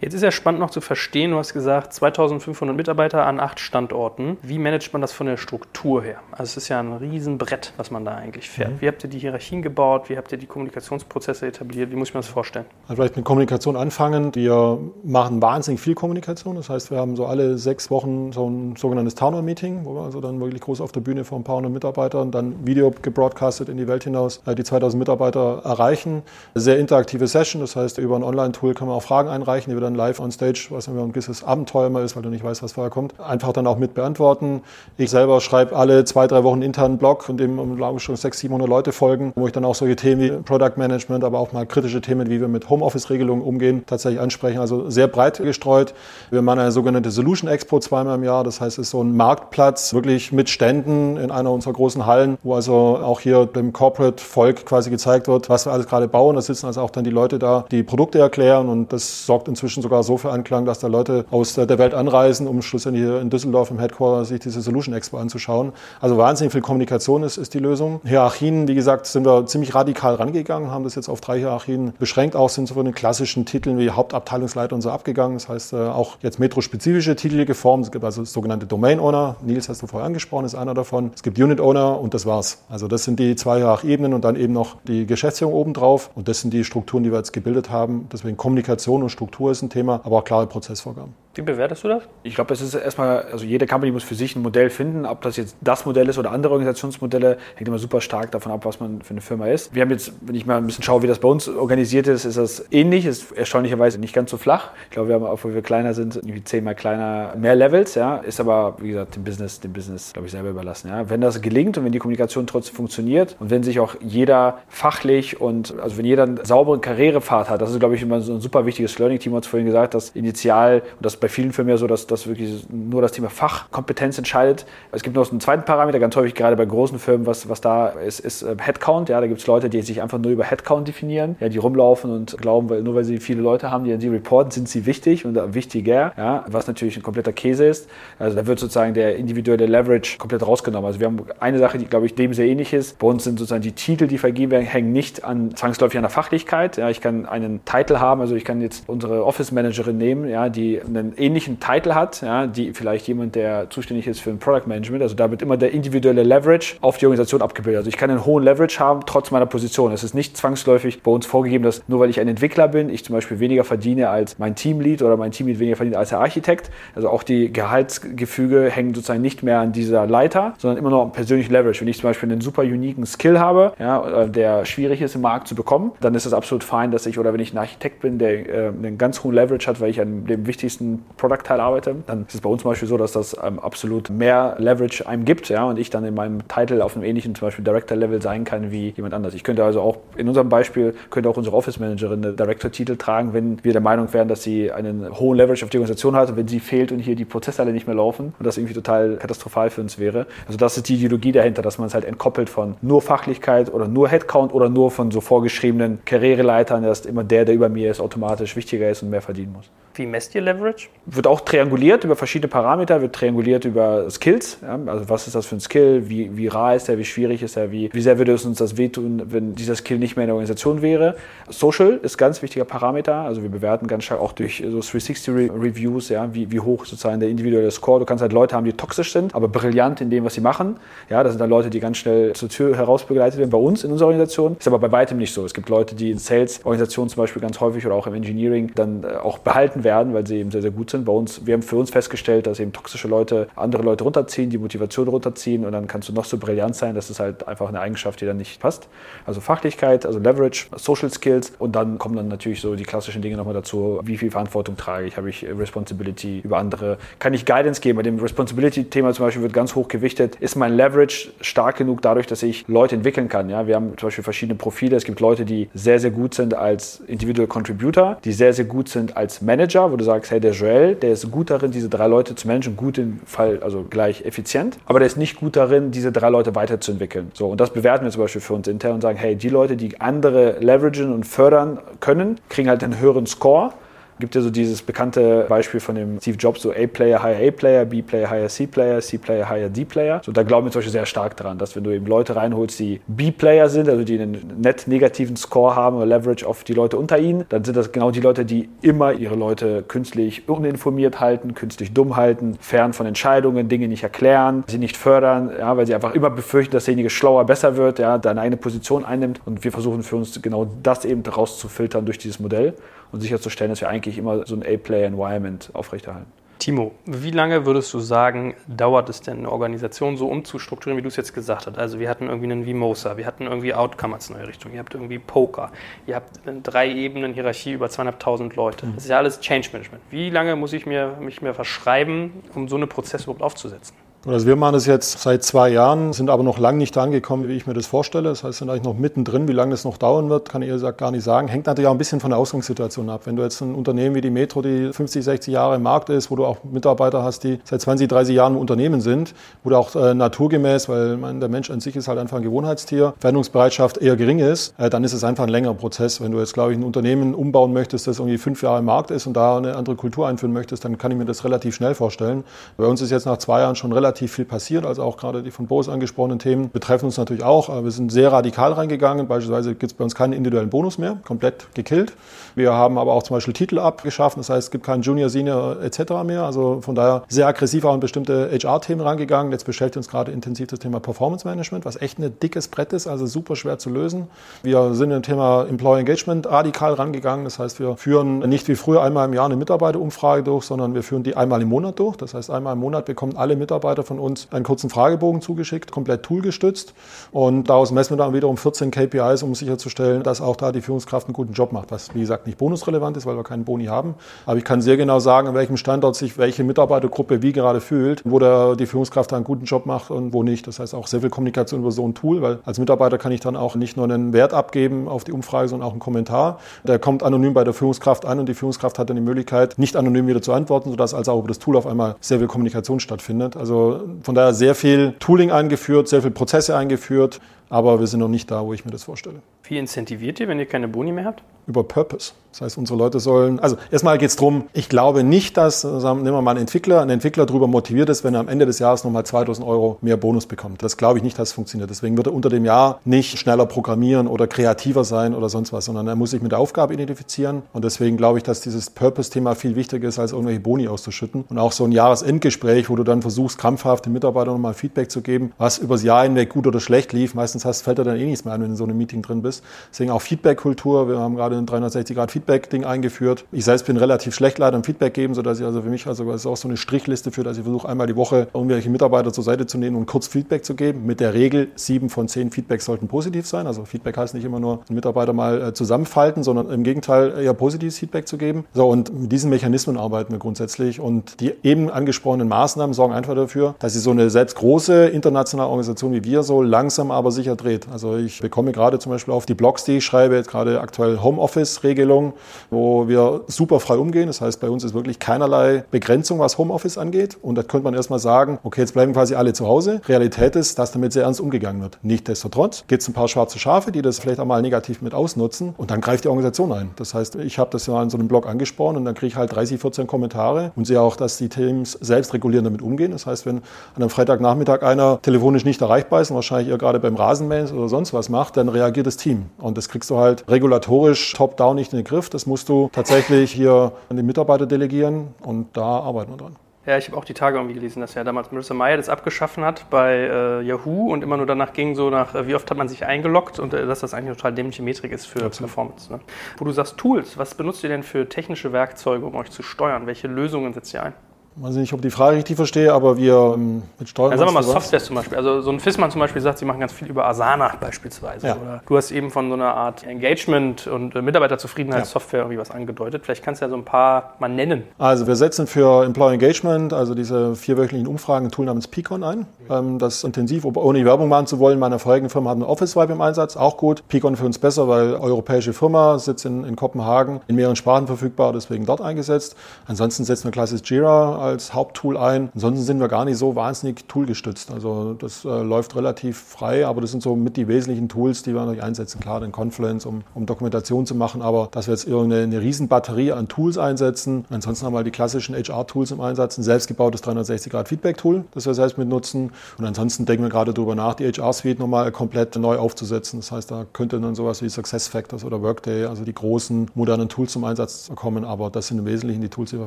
Jetzt ist ja spannend noch zu verstehen, du hast gesagt, 2500 Mitarbeiter an acht Standorten. Wie managt man das von der Struktur her? Also es ist ja ein Riesenbrett, was man da eigentlich fährt. Mhm. Wie habt ihr die Hierarchien gebaut? Wie habt ihr die Kommunikationsprozesse etabliert? Wie muss ich mir das vorstellen? Also vielleicht mit Kommunikation anfangen. Wir machen wahnsinnig viel Kommunikation. Das heißt, wir haben so alle sechs Wochen so ein sogenanntes Town-Meeting, wo wir also dann wirklich groß auf der Bühne vor ein paar hundert Mitarbeitern dann Video gebroadcastet in die Welt hinaus, äh, die 2000 Mitarbeiter erreichen. Sehr interaktive Session, das heißt, über ein Online-Tool kann man auch Fragen einreichen, die wir dann live on stage, was immer ein gewisses Abenteuer immer ist, weil du nicht weißt, was vorher kommt, einfach dann auch mit beantworten. Ich selber schreibe alle zwei, drei Wochen einen internen Blog, von dem glaube ich schon 600, 700 Leute folgen, wo ich dann auch solche Themen wie Product Management, aber auch mal kritische Themen, wie wir mit Homeoffice-Regelungen umgehen, tatsächlich ansprechen. Also sehr breit gestreut. Wir machen eine sogenannte Solution Expo zweimal im Jahr. Das heißt, es ist so ein Marktplatz, wirklich mit Ständen in einer unserer großen Hallen, wo also auch hier dem Corporate-Volk quasi gezeigt wird, was wir alles gerade bauen. Da sitzen also auch dann die Leute da, die Produkte erklären und das sorgt inzwischen inzwischen sogar so für Anklang, dass da Leute aus der Welt anreisen, um schlussendlich hier in Düsseldorf im Headquarter sich diese Solution Expo anzuschauen. Also wahnsinnig viel Kommunikation ist, ist die Lösung. Hierarchien, wie gesagt, sind wir ziemlich radikal rangegangen, haben das jetzt auf drei Hierarchien beschränkt. Auch sind so von den klassischen Titeln wie Hauptabteilungsleiter und so abgegangen. Das heißt, äh, auch jetzt metrospezifische Titel geformt. Es gibt also sogenannte Domain Owner. Nils hast du vorher angesprochen, ist einer davon. Es gibt Unit Owner und das war's. Also das sind die zwei Hierarchiebenen und dann eben noch die Geschäftsführung obendrauf. Und das sind die Strukturen, die wir jetzt gebildet haben. Deswegen Kommunikation und Struktur ist ein Thema, aber auch klare Prozessvorgaben. Wie bewertest du das? Ich glaube, es ist erstmal, also jede Company muss für sich ein Modell finden. Ob das jetzt das Modell ist oder andere Organisationsmodelle, hängt immer super stark davon ab, was man für eine Firma ist. Wir haben jetzt, wenn ich mal ein bisschen schaue, wie das bei uns organisiert ist, ist das ähnlich, ist erstaunlicherweise nicht ganz so flach. Ich glaube, wir haben, wo wir kleiner sind, irgendwie zehnmal kleiner, mehr Levels, ja, ist aber, wie gesagt, dem Business, dem Business, glaube ich, selber überlassen. Ja. Wenn das gelingt und wenn die Kommunikation trotzdem funktioniert und wenn sich auch jeder fachlich und, also wenn jeder einen sauberen Karrierepfad hat, das ist, glaube ich, immer so ein super wichtiges Learning-Team, hat es vorhin gesagt, dass initial, und das bei vielen Firmen ja so, dass, dass wirklich nur das Thema Fachkompetenz entscheidet. Es gibt noch einen zweiten Parameter, ganz häufig gerade bei großen Firmen, was, was da ist, ist äh, Headcount. Ja, da gibt es Leute, die sich einfach nur über Headcount definieren, ja, die rumlaufen und glauben, weil, nur weil sie viele Leute haben, die an sie reporten, sind sie wichtig und wichtiger, ja, was natürlich ein kompletter Käse ist. Also da wird sozusagen der individuelle Leverage komplett rausgenommen. Also wir haben eine Sache, die, glaube ich, dem sehr ähnlich ist. Bei uns sind sozusagen die Titel, die vergeben werden, hängen nicht an zwangsläufig an der Fachlichkeit. Ja, ich kann einen Titel haben, also ich kann jetzt unsere Office Managerin nehmen, ja, die einen ähnlichen Titel hat, ja, die vielleicht jemand, der zuständig ist für ein Product Management. Also da wird immer der individuelle Leverage auf die Organisation abgebildet. Also ich kann einen hohen Leverage haben, trotz meiner Position. Es ist nicht zwangsläufig bei uns vorgegeben, dass nur weil ich ein Entwickler bin, ich zum Beispiel weniger verdiene als mein Teamlead oder mein Teamlead weniger verdient als der Architekt. Also auch die Gehaltsgefüge hängen sozusagen nicht mehr an dieser Leiter, sondern immer noch am persönlichen Leverage. Wenn ich zum Beispiel einen super uniken Skill habe, ja, der schwierig ist im Markt zu bekommen, dann ist es absolut fein, dass ich, oder wenn ich ein Architekt bin, der äh, einen ganz hohen Leverage hat, weil ich an dem wichtigsten Product-Teil arbeite, dann ist es bei uns zum Beispiel so, dass das ähm, absolut mehr Leverage einem gibt, ja, und ich dann in meinem Titel auf einem ähnlichen, zum Beispiel Director-Level sein kann wie jemand anders. Ich könnte also auch, in unserem Beispiel, könnte auch unsere Office-Managerin eine Director-Titel tragen, wenn wir der Meinung wären, dass sie einen hohen Leverage auf die Organisation hat wenn sie fehlt und hier die Prozesse alle nicht mehr laufen und das irgendwie total katastrophal für uns wäre. Also das ist die Ideologie dahinter, dass man es halt entkoppelt von nur Fachlichkeit oder nur Headcount oder nur von so vorgeschriebenen Karriereleitern, dass immer der, der über mir ist, automatisch wichtiger ist und mehr verdienen muss. Wie messt ihr Leverage? Wird auch trianguliert über verschiedene Parameter, wird trianguliert über Skills. Ja? Also was ist das für ein Skill? Wie, wie rar ist er? Wie schwierig ist er? Wie, wie sehr würde es uns das wehtun, wenn dieser Skill nicht mehr in der Organisation wäre? Social ist ganz wichtiger Parameter. Also wir bewerten ganz stark auch durch so 360-Reviews, ja? wie, wie hoch sozusagen der individuelle Score. Du kannst halt Leute haben, die toxisch sind, aber brillant in dem, was sie machen. Ja, das sind dann Leute, die ganz schnell zur Tür herausbegleitet werden. Bei uns in unserer Organisation ist aber bei weitem nicht so. Es gibt Leute, die in Sales-Organisationen zum Beispiel ganz häufig oder auch im Engineering dann äh, auch behalten werden, weil sie eben sehr, sehr gut sind. Bei uns, wir haben für uns festgestellt, dass eben toxische Leute andere Leute runterziehen, die Motivation runterziehen und dann kannst du noch so brillant sein. Das ist halt einfach eine Eigenschaft, die dann nicht passt. Also Fachlichkeit, also Leverage, Social Skills und dann kommen dann natürlich so die klassischen Dinge nochmal dazu. Wie viel Verantwortung trage ich? Habe ich Responsibility über andere? Kann ich Guidance geben? Bei dem Responsibility-Thema zum Beispiel wird ganz hoch gewichtet. Ist mein Leverage stark genug dadurch, dass ich Leute entwickeln kann? Ja, wir haben zum Beispiel verschiedene Profile. Es gibt Leute, die sehr, sehr gut sind als Individual Contributor, die sehr, sehr gut sind als Manager, wo du sagst, hey, der Joel, der ist gut darin, diese drei Leute zu managen, gut im Fall, also gleich effizient, aber der ist nicht gut darin, diese drei Leute weiterzuentwickeln. So, und das bewerten wir zum Beispiel für uns intern und sagen, hey, die Leute, die andere leveragen und fördern können, kriegen halt einen höheren Score gibt ja so dieses bekannte Beispiel von dem Steve Jobs, so A-Player, Higher A-Player, B-Player, Higher C-Player, C-Player, Higher D-Player. So, da glauben wir zum Beispiel sehr stark dran, dass wenn du eben Leute reinholst, die B-Player sind, also die einen net negativen Score haben oder Leverage auf die Leute unter ihnen, dann sind das genau die Leute, die immer ihre Leute künstlich uninformiert halten, künstlich dumm halten, fern von Entscheidungen, Dinge nicht erklären, sie nicht fördern, ja, weil sie einfach immer befürchten, dass derjenige schlauer, besser wird, ja, deine eigene Position einnimmt. Und wir versuchen für uns genau das eben rauszufiltern durch dieses Modell und sicherzustellen, dass wir eigentlich immer so ein A-Player-Environment aufrechterhalten. Timo, wie lange würdest du sagen, dauert es denn, eine Organisation so umzustrukturieren, wie du es jetzt gesagt hast? Also wir hatten irgendwie einen Vimosa, wir hatten irgendwie Outcome als neue Richtung, ihr habt irgendwie Poker, ihr habt eine drei Ebenen Hierarchie über zweieinhalbtausend Leute. Das ist ja alles Change Management. Wie lange muss ich mir, mich mir verschreiben, um so eine Prozesse überhaupt aufzusetzen? Also wir machen das jetzt seit zwei Jahren, sind aber noch lange nicht angekommen, wie ich mir das vorstelle. Das heißt, sind eigentlich noch mittendrin. Wie lange das noch dauern wird, kann ich ehrlich gesagt gar nicht sagen. Hängt natürlich auch ein bisschen von der Ausgangssituation ab. Wenn du jetzt ein Unternehmen wie die Metro, die 50, 60 Jahre im Markt ist, wo du auch Mitarbeiter hast, die seit 20, 30 Jahren im Unternehmen sind, wo du auch äh, naturgemäß, weil man, der Mensch an sich ist halt einfach ein Gewohnheitstier, Veränderungsbereitschaft eher gering ist, äh, dann ist es einfach ein längerer Prozess. Wenn du jetzt, glaube ich, ein Unternehmen umbauen möchtest, das irgendwie fünf Jahre im Markt ist und da eine andere Kultur einführen möchtest, dann kann ich mir das relativ schnell vorstellen. Bei uns ist jetzt nach zwei Jahren schon relativ viel passiert also auch gerade die von Boris angesprochenen Themen betreffen uns natürlich auch. Wir sind sehr radikal reingegangen. Beispielsweise gibt es bei uns keinen individuellen Bonus mehr, komplett gekillt. Wir haben aber auch zum Beispiel Titel abgeschaffen, das heißt, es gibt keinen Junior, Senior etc. mehr. Also von daher sehr aggressiv auch an bestimmte HR-Themen rangegangen. Jetzt beschäftigt uns gerade intensiv das Thema Performance Management, was echt ein dickes Brett ist, also super schwer zu lösen. Wir sind im Thema Employee Engagement radikal rangegangen. Das heißt, wir führen nicht wie früher einmal im Jahr eine Mitarbeiterumfrage durch, sondern wir führen die einmal im Monat durch. Das heißt, einmal im Monat bekommen alle Mitarbeiter von uns einen kurzen Fragebogen zugeschickt, komplett toolgestützt. Und daraus messen wir dann wiederum 14 KPIs, um sicherzustellen, dass auch da die Führungskraft einen guten Job macht, was wie gesagt nicht bonusrelevant ist, weil wir keinen Boni haben. Aber ich kann sehr genau sagen, an welchem Standort sich welche Mitarbeitergruppe wie gerade fühlt, wo der, die Führungskraft einen guten Job macht und wo nicht. Das heißt auch sehr viel Kommunikation über so ein Tool, weil als Mitarbeiter kann ich dann auch nicht nur einen Wert abgeben auf die Umfrage, sondern auch einen Kommentar. Der kommt anonym bei der Führungskraft an und die Führungskraft hat dann die Möglichkeit, nicht anonym wieder zu antworten, sodass also auch über das Tool auf einmal sehr viel Kommunikation stattfindet. Also von daher sehr viel Tooling eingeführt, sehr viel Prozesse eingeführt, aber wir sind noch nicht da, wo ich mir das vorstelle. Wie incentiviert ihr, wenn ihr keine Boni mehr habt? Über Purpose. Das heißt, unsere Leute sollen, also erstmal geht es darum, ich glaube nicht, dass, sagen, nehmen wir mal einen Entwickler, ein Entwickler darüber motiviert ist, wenn er am Ende des Jahres nochmal 2000 Euro mehr Bonus bekommt. Das glaube ich nicht, dass es funktioniert. Deswegen wird er unter dem Jahr nicht schneller programmieren oder kreativer sein oder sonst was, sondern er muss sich mit der Aufgabe identifizieren. Und deswegen glaube ich, dass dieses Purpose-Thema viel wichtiger ist, als irgendwelche Boni auszuschütten. Und auch so ein Jahresendgespräch, wo du dann versuchst, krampfhaft den Mitarbeitern nochmal Feedback zu geben, was übers Jahr hinweg gut oder schlecht lief. Meistens hast, fällt dir dann eh nichts mehr ein, wenn du in so einem Meeting drin bist. Deswegen auch Feedback-Kultur. Wir haben gerade ein 360-Grad-Feedback-Ding eingeführt. Ich selbst bin relativ schlecht leider im Feedback geben, sodass ich also für mich also ist auch so eine Strichliste für, dass ich versuche, einmal die Woche irgendwelche Mitarbeiter zur Seite zu nehmen und kurz Feedback zu geben. Mit der Regel, sieben von zehn Feedbacks sollten positiv sein. Also Feedback heißt nicht immer nur einen Mitarbeiter mal äh, zusammenfalten, sondern im Gegenteil eher positives Feedback zu geben. So, und mit diesen Mechanismen arbeiten wir grundsätzlich. Und die eben angesprochenen Maßnahmen sorgen einfach dafür, dass sie so eine selbst große internationale Organisation wie wir so langsam aber sicher dreht. Also ich bekomme gerade zum Beispiel auf die Blogs, die ich schreibe, jetzt gerade aktuell Homeoffice-Regelung, wo wir super frei umgehen. Das heißt, bei uns ist wirklich keinerlei Begrenzung, was Homeoffice angeht. Und da könnte man erstmal sagen, okay, jetzt bleiben quasi alle zu Hause. Realität ist, dass damit sehr ernst umgegangen wird. Nichtsdestotrotz gibt es ein paar schwarze Schafe, die das vielleicht auch mal negativ mit ausnutzen. Und dann greift die Organisation ein. Das heißt, ich habe das ja in so einem Blog angesprochen und dann kriege ich halt 30, 14 Kommentare und sehe auch, dass die Teams selbst regulierend damit umgehen. Das heißt, wenn an einem Freitagnachmittag einer telefonisch nicht erreichbar ist und wahrscheinlich ihr gerade beim Rasenmähen oder sonst was macht, dann reagiert das Team. Und das kriegst du halt regulatorisch top-down nicht in den Griff. Das musst du tatsächlich hier an die Mitarbeiter delegieren und da arbeiten wir dran. Ja, ich habe auch die Tage irgendwie gelesen, dass ja damals Marissa Meyer das abgeschaffen hat bei äh, Yahoo und immer nur danach ging so nach, äh, wie oft hat man sich eingeloggt und äh, dass das eigentlich eine total dämliche Metrik ist für Absolut. Performance. Ne? Wo du sagst Tools, was benutzt ihr denn für technische Werkzeuge, um euch zu steuern? Welche Lösungen setzt ihr ein? Weiß nicht, ob ich die Frage richtig verstehe, aber wir ähm, mit Steuerung. Ja, sagen wir mal? Software zum Beispiel. Also so ein Fissmann zum Beispiel sagt, sie machen ganz viel über Asana beispielsweise. Ja. Oder du hast eben von so einer Art Engagement und äh, Mitarbeiterzufriedenheitssoftware irgendwie was angedeutet. Vielleicht kannst du ja so ein paar mal nennen. Also wir setzen für Employee Engagement, also diese vierwöchentlichen Umfragen, ein Tool namens Peakon ein. Ähm, das ist intensiv, ohne die Werbung machen zu wollen. Meine vorigen Firma hat eine Office Vibe im Einsatz, auch gut. Peakon für uns besser, weil europäische Firma sitzt in, in Kopenhagen, in mehreren Sprachen verfügbar, deswegen dort eingesetzt. Ansonsten setzen wir klassisch Jira als Haupttool ein. Ansonsten sind wir gar nicht so wahnsinnig toolgestützt. Also das äh, läuft relativ frei, aber das sind so mit die wesentlichen Tools, die wir natürlich einsetzen. Klar, den Confluence, um, um Dokumentation zu machen, aber dass wir jetzt irgendeine eine Riesenbatterie an Tools einsetzen. Ansonsten haben wir die klassischen HR-Tools im Einsatz, ein selbstgebautes 360-Grad-Feedback-Tool, das wir selbst mit nutzen. Und ansonsten denken wir gerade darüber nach, die HR-Suite nochmal komplett neu aufzusetzen. Das heißt, da könnte dann sowas wie SuccessFactors oder Workday, also die großen modernen Tools zum Einsatz kommen, aber das sind im Wesentlichen die Tools, die wir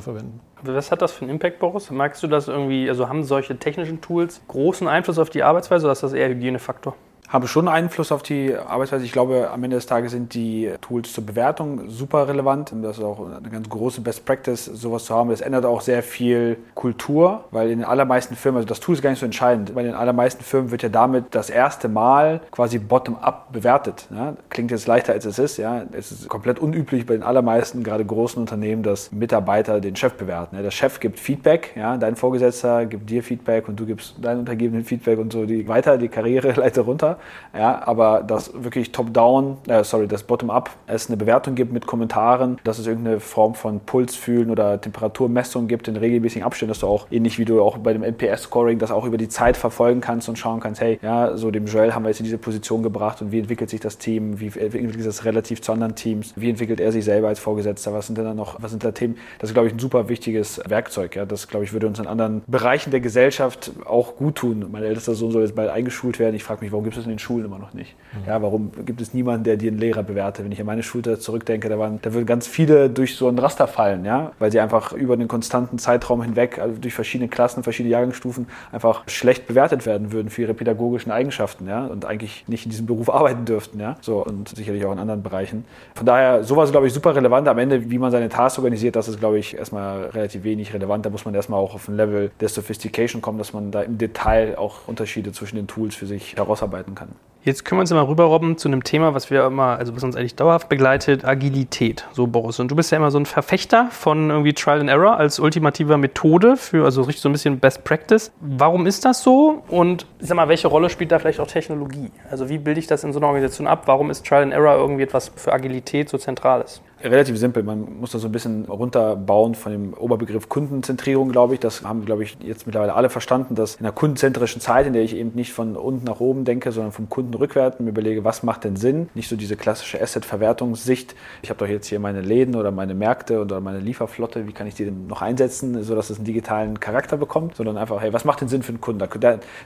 verwenden. Was hat das für einen Impact, Boris? Merkst du das irgendwie, also haben solche technischen Tools großen Einfluss auf die Arbeitsweise oder ist das eher Hygienefaktor? Haben schon Einfluss auf die Arbeitsweise. Ich glaube, am Ende des Tages sind die Tools zur Bewertung super relevant. Das ist auch eine ganz große Best Practice, sowas zu haben. Das ändert auch sehr viel Kultur, weil in den allermeisten Firmen, also das Tool ist gar nicht so entscheidend, weil in den allermeisten Firmen wird ja damit das erste Mal quasi bottom-up bewertet. Ja? Klingt jetzt leichter, als es ist. Ja? Es ist komplett unüblich bei den allermeisten, gerade großen Unternehmen, dass Mitarbeiter den Chef bewerten. Ja? Der Chef gibt Feedback, ja? dein Vorgesetzter gibt dir Feedback und du gibst deinen Untergebenen Feedback und so die weiter, die Karriereleiter runter. Ja, aber dass wirklich top-down, äh, sorry, das bottom-up es eine Bewertung gibt mit Kommentaren, dass es irgendeine Form von Pulsfühlen oder Temperaturmessung gibt in regelmäßigen Abständen, dass du auch ähnlich wie du auch bei dem NPS-Scoring das auch über die Zeit verfolgen kannst und schauen kannst, hey, ja, so dem Joel haben wir jetzt in diese Position gebracht und wie entwickelt sich das Team, wie entwickelt sich das relativ zu anderen Teams, wie entwickelt er sich selber als Vorgesetzter, was sind denn da noch, was sind da Themen? Das ist, glaube ich, ein super wichtiges Werkzeug. Ja? Das, glaube ich, würde uns in anderen Bereichen der Gesellschaft auch gut tun. Mein ältester Sohn soll jetzt bald eingeschult werden. Ich frage mich, warum gibt es das in den Schulen immer noch nicht? Ja, warum gibt es niemanden, der dir einen Lehrer bewertet? Wenn ich an meine Schulzeit zurückdenke, da, waren, da würden ganz viele durch so ein Raster fallen, ja? weil sie einfach über einen konstanten Zeitraum hinweg, also durch verschiedene Klassen, verschiedene Jahrgangsstufen, einfach schlecht bewertet werden würden für ihre pädagogischen Eigenschaften ja? und eigentlich nicht in diesem Beruf arbeiten dürften. Ja? So, und sicherlich auch in anderen Bereichen. Von daher, sowas glaube ich, super relevant. Am Ende, wie man seine Tasks organisiert, das ist, glaube ich, erstmal relativ wenig relevant. Da muss man erstmal auch auf ein Level der Sophistication kommen, dass man da im Detail auch Unterschiede zwischen den Tools für sich herausarbeiten kann. Jetzt können wir uns ja mal rüberrobben zu einem Thema, was wir immer, also was uns eigentlich dauerhaft begleitet, Agilität. So, Boris. Und du bist ja immer so ein Verfechter von irgendwie Trial and Error als ultimativer Methode für, also richtig so ein bisschen Best Practice. Warum ist das so? Und sag mal, welche Rolle spielt da vielleicht auch Technologie? Also wie bilde ich das in so einer Organisation ab? Warum ist Trial and Error irgendwie etwas für Agilität so Zentrales? Relativ simpel. Man muss das so ein bisschen runterbauen von dem Oberbegriff Kundenzentrierung, glaube ich. Das haben, glaube ich, jetzt mittlerweile alle verstanden, dass in einer kundenzentrischen Zeit, in der ich eben nicht von unten nach oben denke, sondern vom Kunden rückwärts mir überlege, was macht denn Sinn? Nicht so diese klassische Asset-Verwertungssicht. Ich habe doch jetzt hier meine Läden oder meine Märkte oder meine Lieferflotte. Wie kann ich die denn noch einsetzen, sodass es einen digitalen Charakter bekommt? Sondern einfach, hey, was macht denn Sinn für einen Kunden?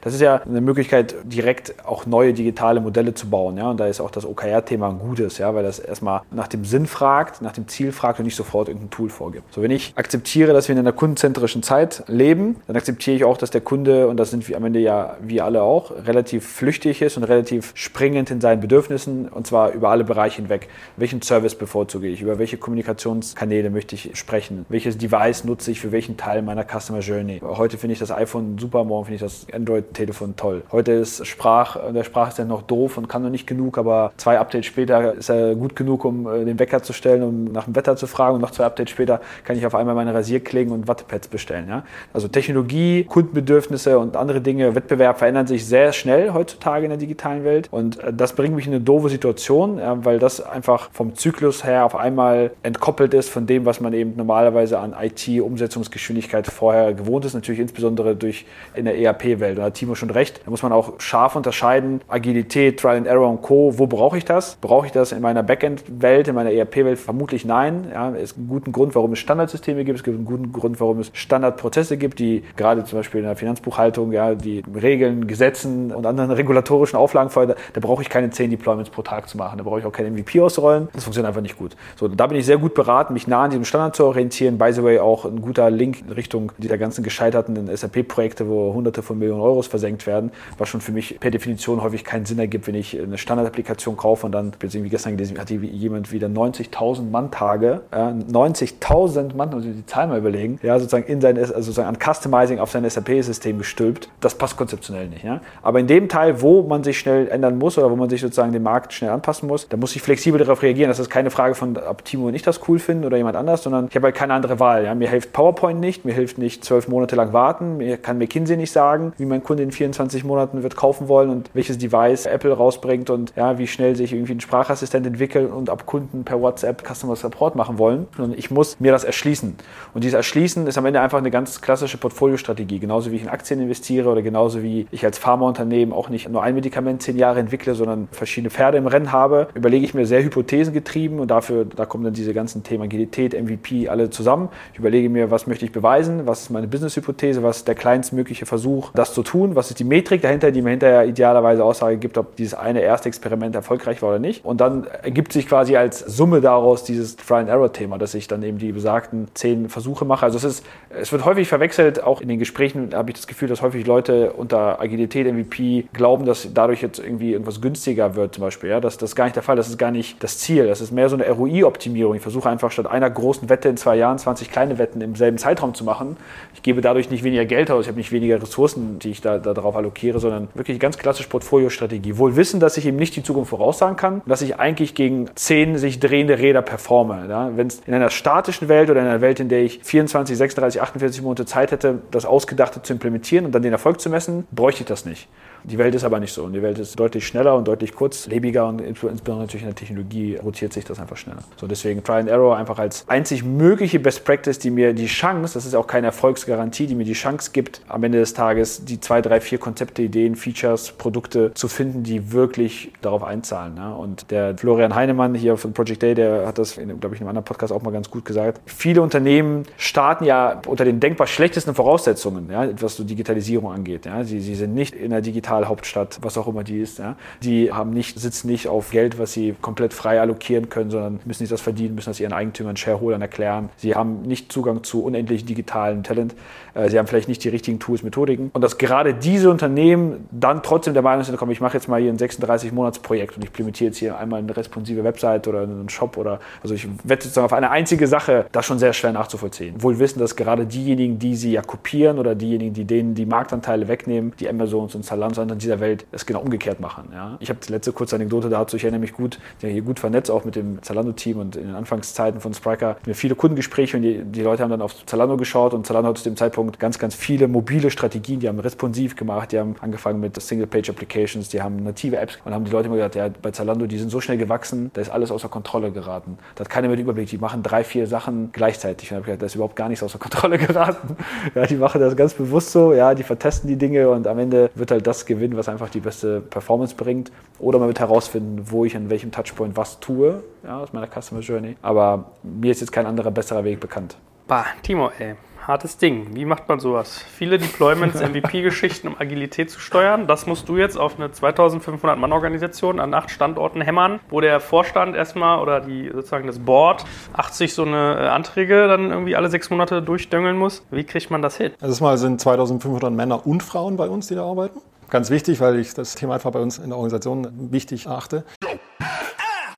Das ist ja eine Möglichkeit, direkt auch neue digitale Modelle zu bauen. Ja? Und da ist auch das OKR-Thema ein gutes, ja? weil das erstmal nach dem Sinn fragt, nach dem Ziel fragt und nicht sofort irgendein Tool vorgibt. So, wenn ich akzeptiere, dass wir in einer kundenzentrischen Zeit leben, dann akzeptiere ich auch, dass der Kunde, und das sind wir am Ende ja wir alle auch, relativ flüchtig ist und relativ springend in seinen Bedürfnissen und zwar über alle Bereiche hinweg. Welchen Service bevorzuge ich? Über welche Kommunikationskanäle möchte ich sprechen? Welches Device nutze ich für welchen Teil meiner Customer Journey? Heute finde ich das iPhone super, morgen finde ich das Android-Telefon toll. Heute ist Sprach, der Sprach ist ja noch doof und kann noch nicht genug, aber zwei Updates später ist er gut genug, um äh, den Wecker zu stellen, um nach dem Wetter zu fragen und noch zwei Updates später kann ich auf einmal meine Rasierklingen und Wattepads bestellen. Ja? Also Technologie, Kundenbedürfnisse und andere Dinge, Wettbewerb verändern sich sehr schnell heutzutage in der digitalen Welt und äh, das bringt mich in eine doofe Situation, weil das einfach vom Zyklus her auf einmal entkoppelt ist von dem, was man eben normalerweise an IT-Umsetzungsgeschwindigkeit vorher gewohnt ist, natürlich insbesondere durch in der ERP-Welt. Da hat Timo schon recht. Da muss man auch scharf unterscheiden, Agilität, Trial and Error und Co. Wo brauche ich das? Brauche ich das in meiner Backend-Welt, in meiner ERP-Welt? Vermutlich nein. Ja, es gibt einen guten Grund, warum es Standardsysteme gibt. Es gibt einen guten Grund, warum es Standardprozesse gibt, die gerade zum Beispiel in der Finanzbuchhaltung, ja, die Regeln, Gesetzen und anderen regulatorischen Auflagen fordern. Da brauche ich keine zehn Deployments pro Tag zu machen. Da brauche ich auch kein MVP ausrollen. Das funktioniert einfach nicht gut. So, da bin ich sehr gut beraten, mich nah an diesem Standard zu orientieren. By the way, auch ein guter Link in Richtung dieser ganzen gescheiterten SAP-Projekte, wo hunderte von Millionen Euros versenkt werden, was schon für mich per Definition häufig keinen Sinn ergibt, wenn ich eine Standard-Applikation kaufe und dann, wie gestern gelesen, hat jemand wieder 90.000 Mann-Tage, äh, 90.000 Mann, ich die Zahl mal überlegen, ja, sozusagen in sein, also sozusagen an Customizing auf sein SAP-System gestülpt. Das passt konzeptionell nicht. Ja? Aber in dem Teil, wo man sich schnell ändern muss oder wo man sich sozusagen dem Markt schnell anpassen muss, da muss ich flexibel darauf reagieren. Das ist keine Frage von, ob Timo und ich das cool finden oder jemand anders, sondern ich habe halt keine andere Wahl. Ja? Mir hilft PowerPoint nicht, mir hilft nicht zwölf Monate lang warten, mir kann McKinsey nicht sagen, wie mein Kunde in 24 Monaten wird kaufen wollen und welches Device Apple rausbringt und ja, wie schnell sich irgendwie ein Sprachassistent entwickelt und ab Kunden per WhatsApp Customer Support machen wollen. Und ich muss mir das erschließen. Und dieses Erschließen ist am Ende einfach eine ganz klassische Portfoliostrategie. Genauso wie ich in Aktien investiere oder genauso wie ich als Pharmaunternehmen auch nicht nur ein Medikament zehn Jahre entwickle, sondern verschiedene Pferde im Rennen habe, überlege ich mir sehr hypothesengetrieben und dafür, da kommen dann diese ganzen Themen Agilität, MVP, alle zusammen. Ich überlege mir, was möchte ich beweisen, was ist meine Business-Hypothese, was ist der kleinstmögliche Versuch, das zu tun, was ist die Metrik dahinter, die mir hinterher idealerweise Aussage gibt, ob dieses eine erste Experiment erfolgreich war oder nicht. Und dann ergibt sich quasi als Summe daraus dieses Trial-and-Error-Thema, dass ich dann eben die besagten zehn Versuche mache. Also es ist, es wird häufig verwechselt, auch in den Gesprächen habe ich das Gefühl, dass häufig Leute unter Agilität, MVP glauben, dass dadurch jetzt irgendwie irgendwas günstiger wird zum Beispiel. Ja, das, das ist gar nicht der Fall, das ist gar nicht das Ziel. Das ist mehr so eine ROI-Optimierung. Ich versuche einfach statt einer großen Wette in zwei Jahren 20 kleine Wetten im selben Zeitraum zu machen. Ich gebe dadurch nicht weniger Geld aus, ich habe nicht weniger Ressourcen, die ich da, da darauf allokiere, sondern wirklich ganz klassisch Portfoliostrategie. Wohl wissen, dass ich eben nicht die Zukunft voraussagen kann, dass ich eigentlich gegen zehn sich drehende Räder performe. Ja, Wenn es in einer statischen Welt oder in einer Welt, in der ich 24, 36, 48 Monate Zeit hätte, das Ausgedachte zu implementieren und dann den Erfolg zu messen, bräuchte ich das nicht. Die Welt ist aber nicht so. Und die Welt ist deutlich schneller und deutlich kurzlebiger und insbesondere natürlich in der Technologie rotiert sich das einfach schneller. So deswegen Try and Error einfach als einzig mögliche Best Practice, die mir die Chance, das ist auch keine Erfolgsgarantie, die mir die Chance gibt, am Ende des Tages die zwei, drei, vier Konzepte, Ideen, Features, Produkte zu finden, die wirklich darauf einzahlen. Ja? Und der Florian Heinemann hier von Project Day, der hat das, glaube ich, in einem anderen Podcast auch mal ganz gut gesagt. Viele Unternehmen starten ja unter den denkbar schlechtesten Voraussetzungen, ja, was so Digitalisierung angeht. Ja? Sie, sie sind nicht in der digitalen Hauptstadt, was auch immer die ist. Ja. Die haben nicht, sitzen nicht auf Geld, was sie komplett frei allokieren können, sondern müssen nicht das verdienen, müssen das ihren Eigentümern, Shareholdern erklären. Sie haben nicht Zugang zu unendlich digitalen Talent. Äh, sie haben vielleicht nicht die richtigen Tools, Methodiken. Und dass gerade diese Unternehmen dann trotzdem der Meinung sind, komm, ich mache jetzt mal hier ein 36-Monats-Projekt und ich implementiere jetzt hier einmal eine responsive Website oder einen Shop oder, also ich wette sozusagen auf eine einzige Sache, das schon sehr schwer nachzuvollziehen. Wohl wissen, dass gerade diejenigen, die sie ja kopieren oder diejenigen, die denen die Marktanteile wegnehmen, die Amazons und Zalando sondern dieser Welt es genau umgekehrt machen. Ja. Ich habe die letzte kurze Anekdote dazu, ich erinnere mich gut, bin hier gut vernetzt, auch mit dem Zalando-Team und in den Anfangszeiten von Spriker mir viele Kundengespräche und die, die Leute haben dann auf Zalando geschaut und Zalando hat zu dem Zeitpunkt ganz, ganz viele mobile Strategien, die haben responsiv gemacht, die haben angefangen mit Single-Page-Applications, die haben native Apps und haben die Leute immer gesagt, ja, bei Zalando, die sind so schnell gewachsen, da ist alles außer Kontrolle geraten. Da hat keiner mehr den Überblick, die machen drei, vier Sachen gleichzeitig. Und ich gesagt, da ist überhaupt gar nichts außer Kontrolle *laughs* geraten. Ja, die machen das ganz bewusst so, ja, die vertesten die Dinge und am Ende wird halt das gewinnen, was einfach die beste Performance bringt. Oder man wird herausfinden, wo ich an welchem Touchpoint was tue, ja, aus meiner Customer Journey. Aber mir ist jetzt kein anderer besserer Weg bekannt. Bah, Timo, ey hartes Ding. Wie macht man sowas? Viele Deployments, *laughs* MVP-Geschichten, um Agilität zu steuern. Das musst du jetzt auf eine 2500-Mann-Organisation an acht Standorten hämmern, wo der Vorstand erstmal oder die, sozusagen das Board 80 so eine äh, Anträge dann irgendwie alle sechs Monate durchdöngeln muss. Wie kriegt man das hin? Also mal sind 2500 Männer und Frauen bei uns, die da arbeiten. Ganz wichtig, weil ich das Thema einfach bei uns in der Organisation wichtig achte.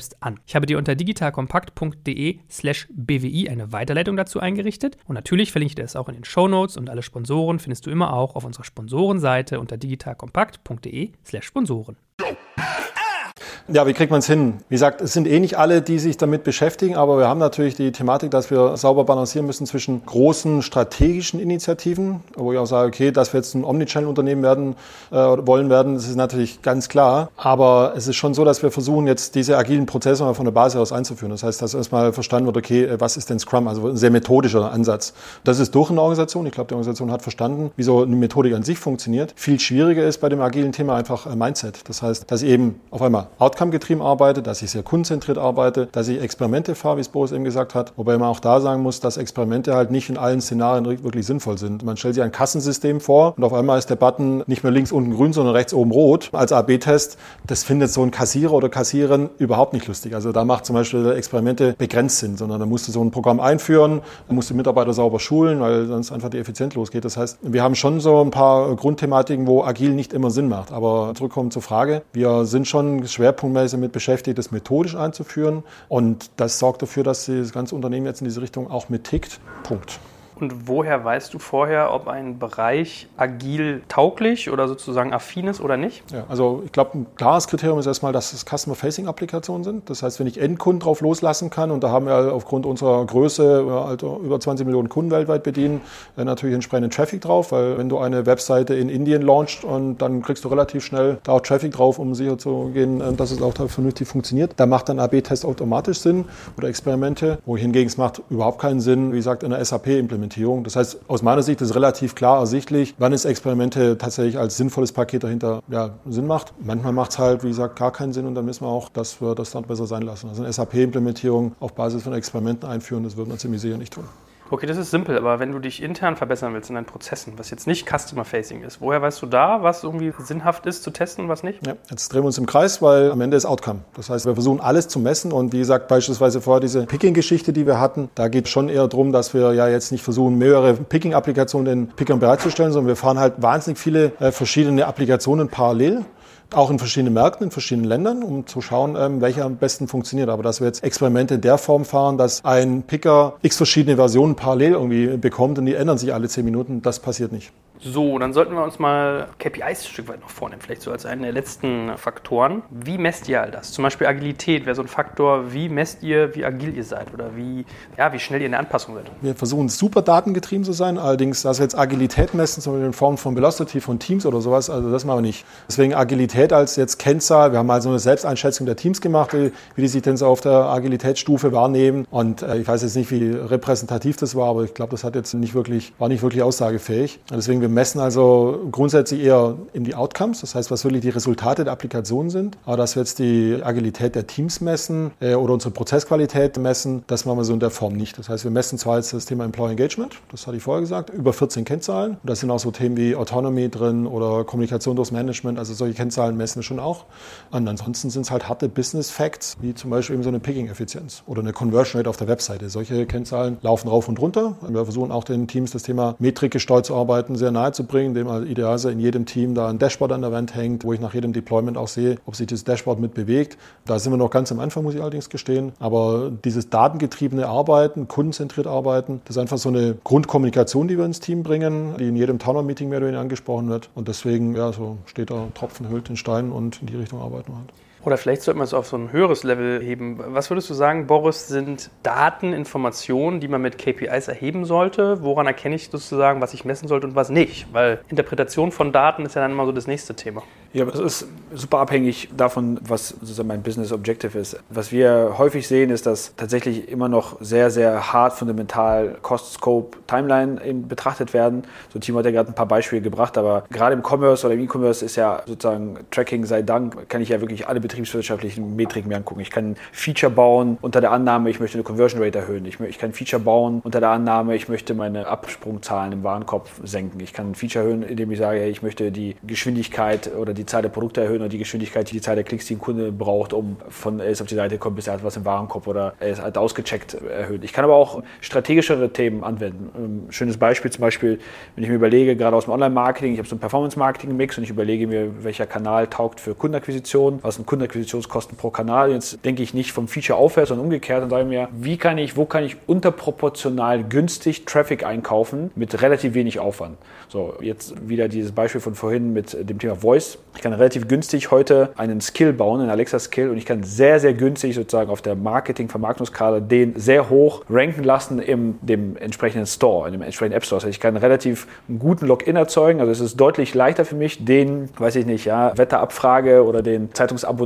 selbst an. Ich habe dir unter digitalkompakt.de slash bwi eine Weiterleitung dazu eingerichtet und natürlich verlinke ich dir das auch in den Show Notes und alle Sponsoren findest du immer auch auf unserer Sponsorenseite unter digitalkompakt.de slash Sponsoren. Ja, wie kriegt man es hin? Wie gesagt, es sind eh nicht alle, die sich damit beschäftigen, aber wir haben natürlich die Thematik, dass wir sauber balancieren müssen zwischen großen strategischen Initiativen, wo ich auch sage, okay, dass wir jetzt ein Omnichannel-Unternehmen werden äh, wollen werden, das ist natürlich ganz klar. Aber es ist schon so, dass wir versuchen, jetzt diese agilen Prozesse mal von der Basis aus einzuführen. Das heißt, dass erstmal verstanden wird, okay, was ist denn Scrum? Also ein sehr methodischer Ansatz. Das ist durch eine Organisation. Ich glaube, die Organisation hat verstanden, wie so eine Methodik an sich funktioniert. Viel schwieriger ist bei dem agilen Thema einfach äh, Mindset. Das heißt, dass eben auf einmal outcome-getrieben arbeite, dass ich sehr kundenzentriert arbeite, dass ich Experimente fahre, wie es Boris eben gesagt hat. Wobei man auch da sagen muss, dass Experimente halt nicht in allen Szenarien wirklich sinnvoll sind. Man stellt sich ein Kassensystem vor und auf einmal ist der Button nicht mehr links unten grün, sondern rechts oben rot als AB-Test. Das findet so ein Kassierer oder Kassiererin überhaupt nicht lustig. Also da macht zum Beispiel Experimente begrenzt Sinn, sondern da musst du so ein Programm einführen, musst du Mitarbeiter sauber schulen, weil sonst einfach die Effizienz losgeht. Das heißt, wir haben schon so ein paar Grundthematiken, wo agil nicht immer Sinn macht. Aber zurückkommen zur Frage, wir sind schon Schwerpunkt schwerpunktmäßig damit beschäftigt, das methodisch einzuführen. Und das sorgt dafür, dass das ganze Unternehmen jetzt in diese Richtung auch mittickt. Punkt. Und woher weißt du vorher, ob ein Bereich agil tauglich oder sozusagen affin ist oder nicht? Ja, also ich glaube, ein klares Kriterium ist erstmal, dass es Customer-Facing-Applikationen sind. Das heißt, wenn ich Endkunden drauf loslassen kann, und da haben wir aufgrund unserer Größe also über 20 Millionen Kunden weltweit bedienen, äh, natürlich entsprechenden Traffic drauf, weil wenn du eine Webseite in Indien launchst und dann kriegst du relativ schnell da auch Traffic drauf, um sicher zu gehen, äh, dass es auch vernünftig funktioniert. Da macht dann AB-Test automatisch Sinn oder Experimente, wo hingegen es macht überhaupt keinen Sinn, wie gesagt, in der SAP-Implementierung Implementierung. Das heißt, aus meiner Sicht ist relativ klar ersichtlich, wann es Experimente tatsächlich als sinnvolles Paket dahinter ja, Sinn macht. Manchmal macht es halt, wie gesagt, gar keinen Sinn und dann wissen wir auch, dass wir das dann besser sein lassen. Also eine SAP-Implementierung auf Basis von Experimenten einführen, das wird man ziemlich sicher nicht tun. Okay, das ist simpel, aber wenn du dich intern verbessern willst in deinen Prozessen, was jetzt nicht Customer-Facing ist, woher weißt du da, was irgendwie sinnhaft ist zu testen, was nicht? Ja, jetzt drehen wir uns im Kreis, weil am Ende ist Outcome. Das heißt, wir versuchen alles zu messen und wie gesagt, beispielsweise vorher diese Picking-Geschichte, die wir hatten, da geht es schon eher darum, dass wir ja jetzt nicht versuchen, mehrere Picking-Applikationen den Pickern bereitzustellen, sondern wir fahren halt wahnsinnig viele äh, verschiedene Applikationen parallel auch in verschiedenen Märkten, in verschiedenen Ländern, um zu schauen, ähm, welcher am besten funktioniert. Aber dass wir jetzt Experimente in der Form fahren, dass ein Picker x verschiedene Versionen parallel irgendwie bekommt und die ändern sich alle zehn Minuten, das passiert nicht. So, dann sollten wir uns mal KPIs ein Stück weit noch vornehmen, vielleicht so als einen der letzten Faktoren. Wie messt ihr all das? Zum Beispiel Agilität wäre so ein Faktor. Wie messt ihr, wie agil ihr seid oder wie, ja, wie schnell ihr in der Anpassung seid? Wir versuchen super datengetrieben zu sein, allerdings, dass wir jetzt Agilität messen, zum Beispiel in Form von Velocity von Teams oder sowas, also das machen wir nicht. Deswegen Agilität als jetzt Kennzahl. Wir haben also eine Selbsteinschätzung der Teams gemacht, wie, die sich denn so auf der Agilitätsstufe wahrnehmen. Und äh, ich weiß jetzt nicht, wie repräsentativ das war, aber ich glaube, das hat jetzt nicht wirklich, war nicht wirklich aussagefähig. Deswegen, wir messen also grundsätzlich eher in die Outcomes, das heißt, was wirklich die Resultate der Applikation sind. Aber dass wir jetzt die Agilität der Teams messen äh, oder unsere Prozessqualität messen, das machen wir so in der Form nicht. Das heißt, wir messen zwar jetzt das Thema Employee Engagement, das hatte ich vorher gesagt, über 14 Kennzahlen. Und da sind auch so Themen wie Autonomy drin oder Kommunikation durchs Management, also solche Kennzahlen messen wir schon auch. Und ansonsten sind es halt harte Business Facts, wie zum Beispiel eben so eine Picking-Effizienz oder eine Conversion Rate auf der Webseite. Solche Kennzahlen laufen rauf und runter. Wir versuchen auch den Teams das Thema Metrik gesteuert zu arbeiten sehr nahe zu bringen, indem halt idealerweise in jedem Team da ein Dashboard an der Wand hängt, wo ich nach jedem Deployment auch sehe, ob sich das Dashboard mit bewegt. Da sind wir noch ganz am Anfang, muss ich allerdings gestehen. Aber dieses datengetriebene Arbeiten, kundenzentriert arbeiten, das ist einfach so eine Grundkommunikation, die wir ins Team bringen, die in jedem Townhall-Meeting mehr oder weniger angesprochen wird. Und deswegen, ja, so steht da Tropfen hüllt den Stein und in die Richtung arbeiten wir halt. Oder vielleicht sollte man es auf so ein höheres Level heben. Was würdest du sagen, Boris, sind Daten, Informationen, die man mit KPIs erheben sollte? Woran erkenne ich sozusagen, was ich messen sollte und was nicht? Weil Interpretation von Daten ist ja dann immer so das nächste Thema. Ja, das ist super abhängig davon, was sozusagen mein Business Objective ist. Was wir häufig sehen, ist, dass tatsächlich immer noch sehr, sehr hart fundamental Cost, Scope, Timeline betrachtet werden. So Timo hat ja gerade ein paar Beispiele gebracht, aber gerade im Commerce oder im E-Commerce ist ja sozusagen Tracking sei Dank, kann ich ja wirklich alle betriebswirtschaftlichen Metriken mir angucken. Ich kann ein Feature bauen unter der Annahme, ich möchte eine Conversion Rate erhöhen. Ich, ich kann ein Feature bauen unter der Annahme, ich möchte meine Absprungzahlen im Warenkorb senken. Ich kann ein Feature erhöhen, indem ich sage, ich möchte die Geschwindigkeit oder die Zahl der Produkte erhöhen oder die Geschwindigkeit, die Zahl der Klicks, die ein Kunde braucht, um von er ist auf die Seite kommt, bis er hat was im Warenkorb oder er ist halt ausgecheckt erhöhen. Ich kann aber auch strategischere Themen anwenden. Ein schönes Beispiel zum Beispiel, wenn ich mir überlege, gerade aus dem Online-Marketing, ich habe so einen Performance-Marketing-Mix und ich überlege mir, welcher Kanal taugt für Kundenakquisition, was sind Kundenakquisitionskosten pro Kanal. Jetzt denke ich nicht vom Feature aufwärts, sondern umgekehrt und sage mir, wie kann ich, wo kann ich unterproportional günstig Traffic einkaufen mit relativ wenig Aufwand. So, jetzt wieder dieses Beispiel von vorhin mit dem Thema Voice. Ich kann relativ günstig heute einen Skill bauen, einen Alexa-Skill und ich kann sehr, sehr günstig sozusagen auf der Marketing-Vermarktungskarte den sehr hoch ranken lassen in dem entsprechenden Store, in dem entsprechenden App Store. Heißt, ich kann relativ einen guten Login erzeugen. Also es ist deutlich leichter für mich, den, weiß ich nicht, ja, Wetterabfrage oder den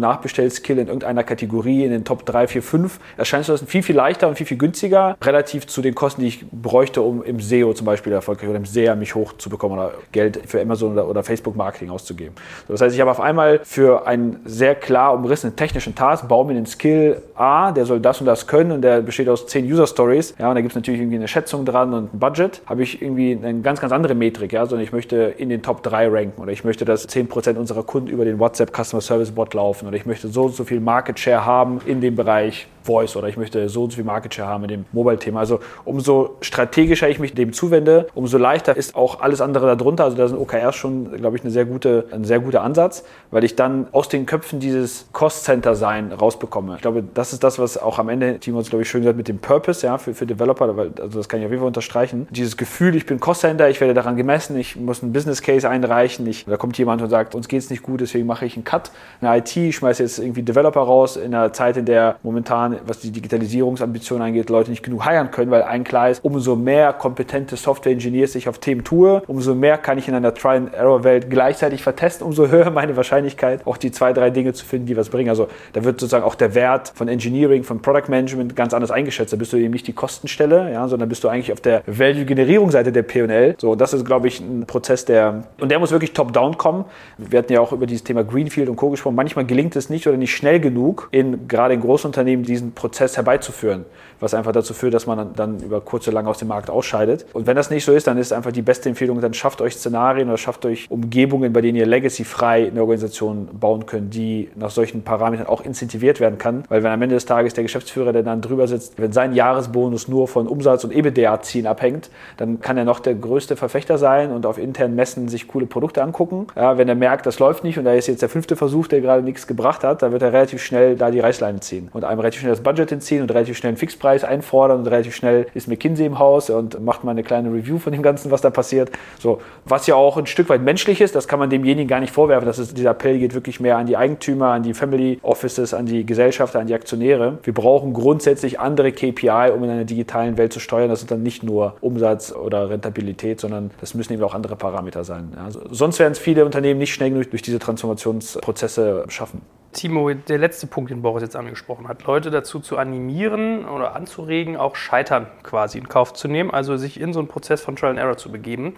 Zeitungsabo-Nachbestell-Skill in irgendeiner Kategorie in den Top 3, 4, 5 erscheint das viel, viel leichter und viel, viel günstiger, relativ zu den Kosten, die ich bräuchte, um im SEO zum Beispiel erfolgreich oder im SEA mich hochzubekommen oder Geld für Amazon oder, oder Facebook-Marketing auszugeben. So, das heißt, ich habe auf einmal für einen sehr klar umrissenen technischen Task, baue mir den Skill A, der soll das und das können und der besteht aus 10 User-Stories. Ja, und da gibt es natürlich irgendwie eine Schätzung dran und ein Budget. Habe ich irgendwie eine ganz, ganz andere Metrik, ja, sondern ich möchte in den Top 3 ranken oder ich möchte, dass 10% unserer Kunden über den WhatsApp Customer Service Bot laufen oder ich möchte so und so viel Market Share haben in dem Bereich Voice oder ich möchte so und so viel Market Share haben in dem Mobile-Thema. Also umso strategischer ich mich dem zuwende, umso leichter ist auch alles andere darunter. Also da sind OKRs schon, glaube ich, eine sehr gute, ein sehr guter Ansatz, weil ich dann aus den Köpfen dieses Cost-Center-Sein rausbekomme. Ich glaube, das ist das, was auch am Ende, Timo es, glaube ich, schön gesagt, mit dem Purpose, ja, für, für Developer, also das kann ich auf jeden Fall unterstreichen. Dieses Gefühl, ich bin Cost-Center, ich werde daran gemessen, ich muss einen Business-Case einreichen, ich, da kommt jemand und sagt, uns geht es nicht gut, deswegen mache ich einen Cut. Eine IT, ich schmeiße jetzt irgendwie Developer raus in einer Zeit, in der momentan, was die Digitalisierungsambitionen angeht, Leute nicht genug heiern können, weil ein klar ist, umso mehr kompetente Software-Engineers ich auf Themen tue, umso mehr kann ich in einer Try-and-Error-Welt gleichzeitig vertesten, umso *laughs* höher meine Wahrscheinlichkeit, auch die zwei, drei Dinge zu finden, die was bringen. Also da wird sozusagen auch der Wert von Engineering, von Product Management ganz anders eingeschätzt. Da bist du eben nicht die Kostenstelle, ja, sondern bist du eigentlich auf der Value-Generierungsseite der P&L. So, das ist, glaube ich, ein Prozess, der, und der muss wirklich top-down kommen. Wir hatten ja auch über dieses Thema Greenfield und Co. gesprochen. Manchmal gelingt es nicht oder nicht schnell genug, in, gerade in Großunternehmen diesen Prozess herbeizuführen, was einfach dazu führt, dass man dann, über kurze lange aus dem Markt ausscheidet. Und wenn das nicht so ist, dann ist einfach die beste Empfehlung, dann schafft euch Szenarien oder schafft euch Umgebungen, bei denen ihr legacy-frei eine Organisation bauen könnt, die nach solchen Parametern auch incentiviert werden kann. Weil wenn am Ende des Tages der Geschäftsführer, der dann drüber sitzt, wenn sein Jahresbonus nur von Umsatz und EBITDA-Zielen abhängt, dann kann er noch der größte Verfechter sein und auf internen Messen sich coole Produkte angucken. Ja, wenn er merkt, das läuft nicht und da ist jetzt der fünfte Versuch, der gerade nichts gebracht hat, dann wird er relativ schnell da die Reißleine ziehen und einem relativ schnell das Budget hinziehen und relativ schnell einen Fixpreis einfordern und relativ schnell ist McKinsey im Haus und macht mal eine kleine Review von dem Ganzen, was da passiert. So, was ja auch ein Stück weit menschlich ist, das kann man demjenigen gar nicht vorwerfen. Das ist, dieser Appell geht wirklich mehr an die Eigentümer, an die Family Offices, an die Gesellschafter, an die Aktionäre. Wir brauchen grundsätzlich andere KPI, um in einer digitalen Welt zu steuern. Das ist dann nicht nur Umsatz oder Rentabilität, sondern das müssen eben auch andere Parameter sein. Ja, sonst werden es viele Unternehmen nicht schnell genug durch diese Transformationsprozesse schaffen. Timo, der letzte Punkt, den Boris jetzt angesprochen hat, Leute dazu zu animieren oder anzuregen, auch Scheitern quasi in Kauf zu nehmen, also sich in so einen Prozess von Trial and Error zu begeben.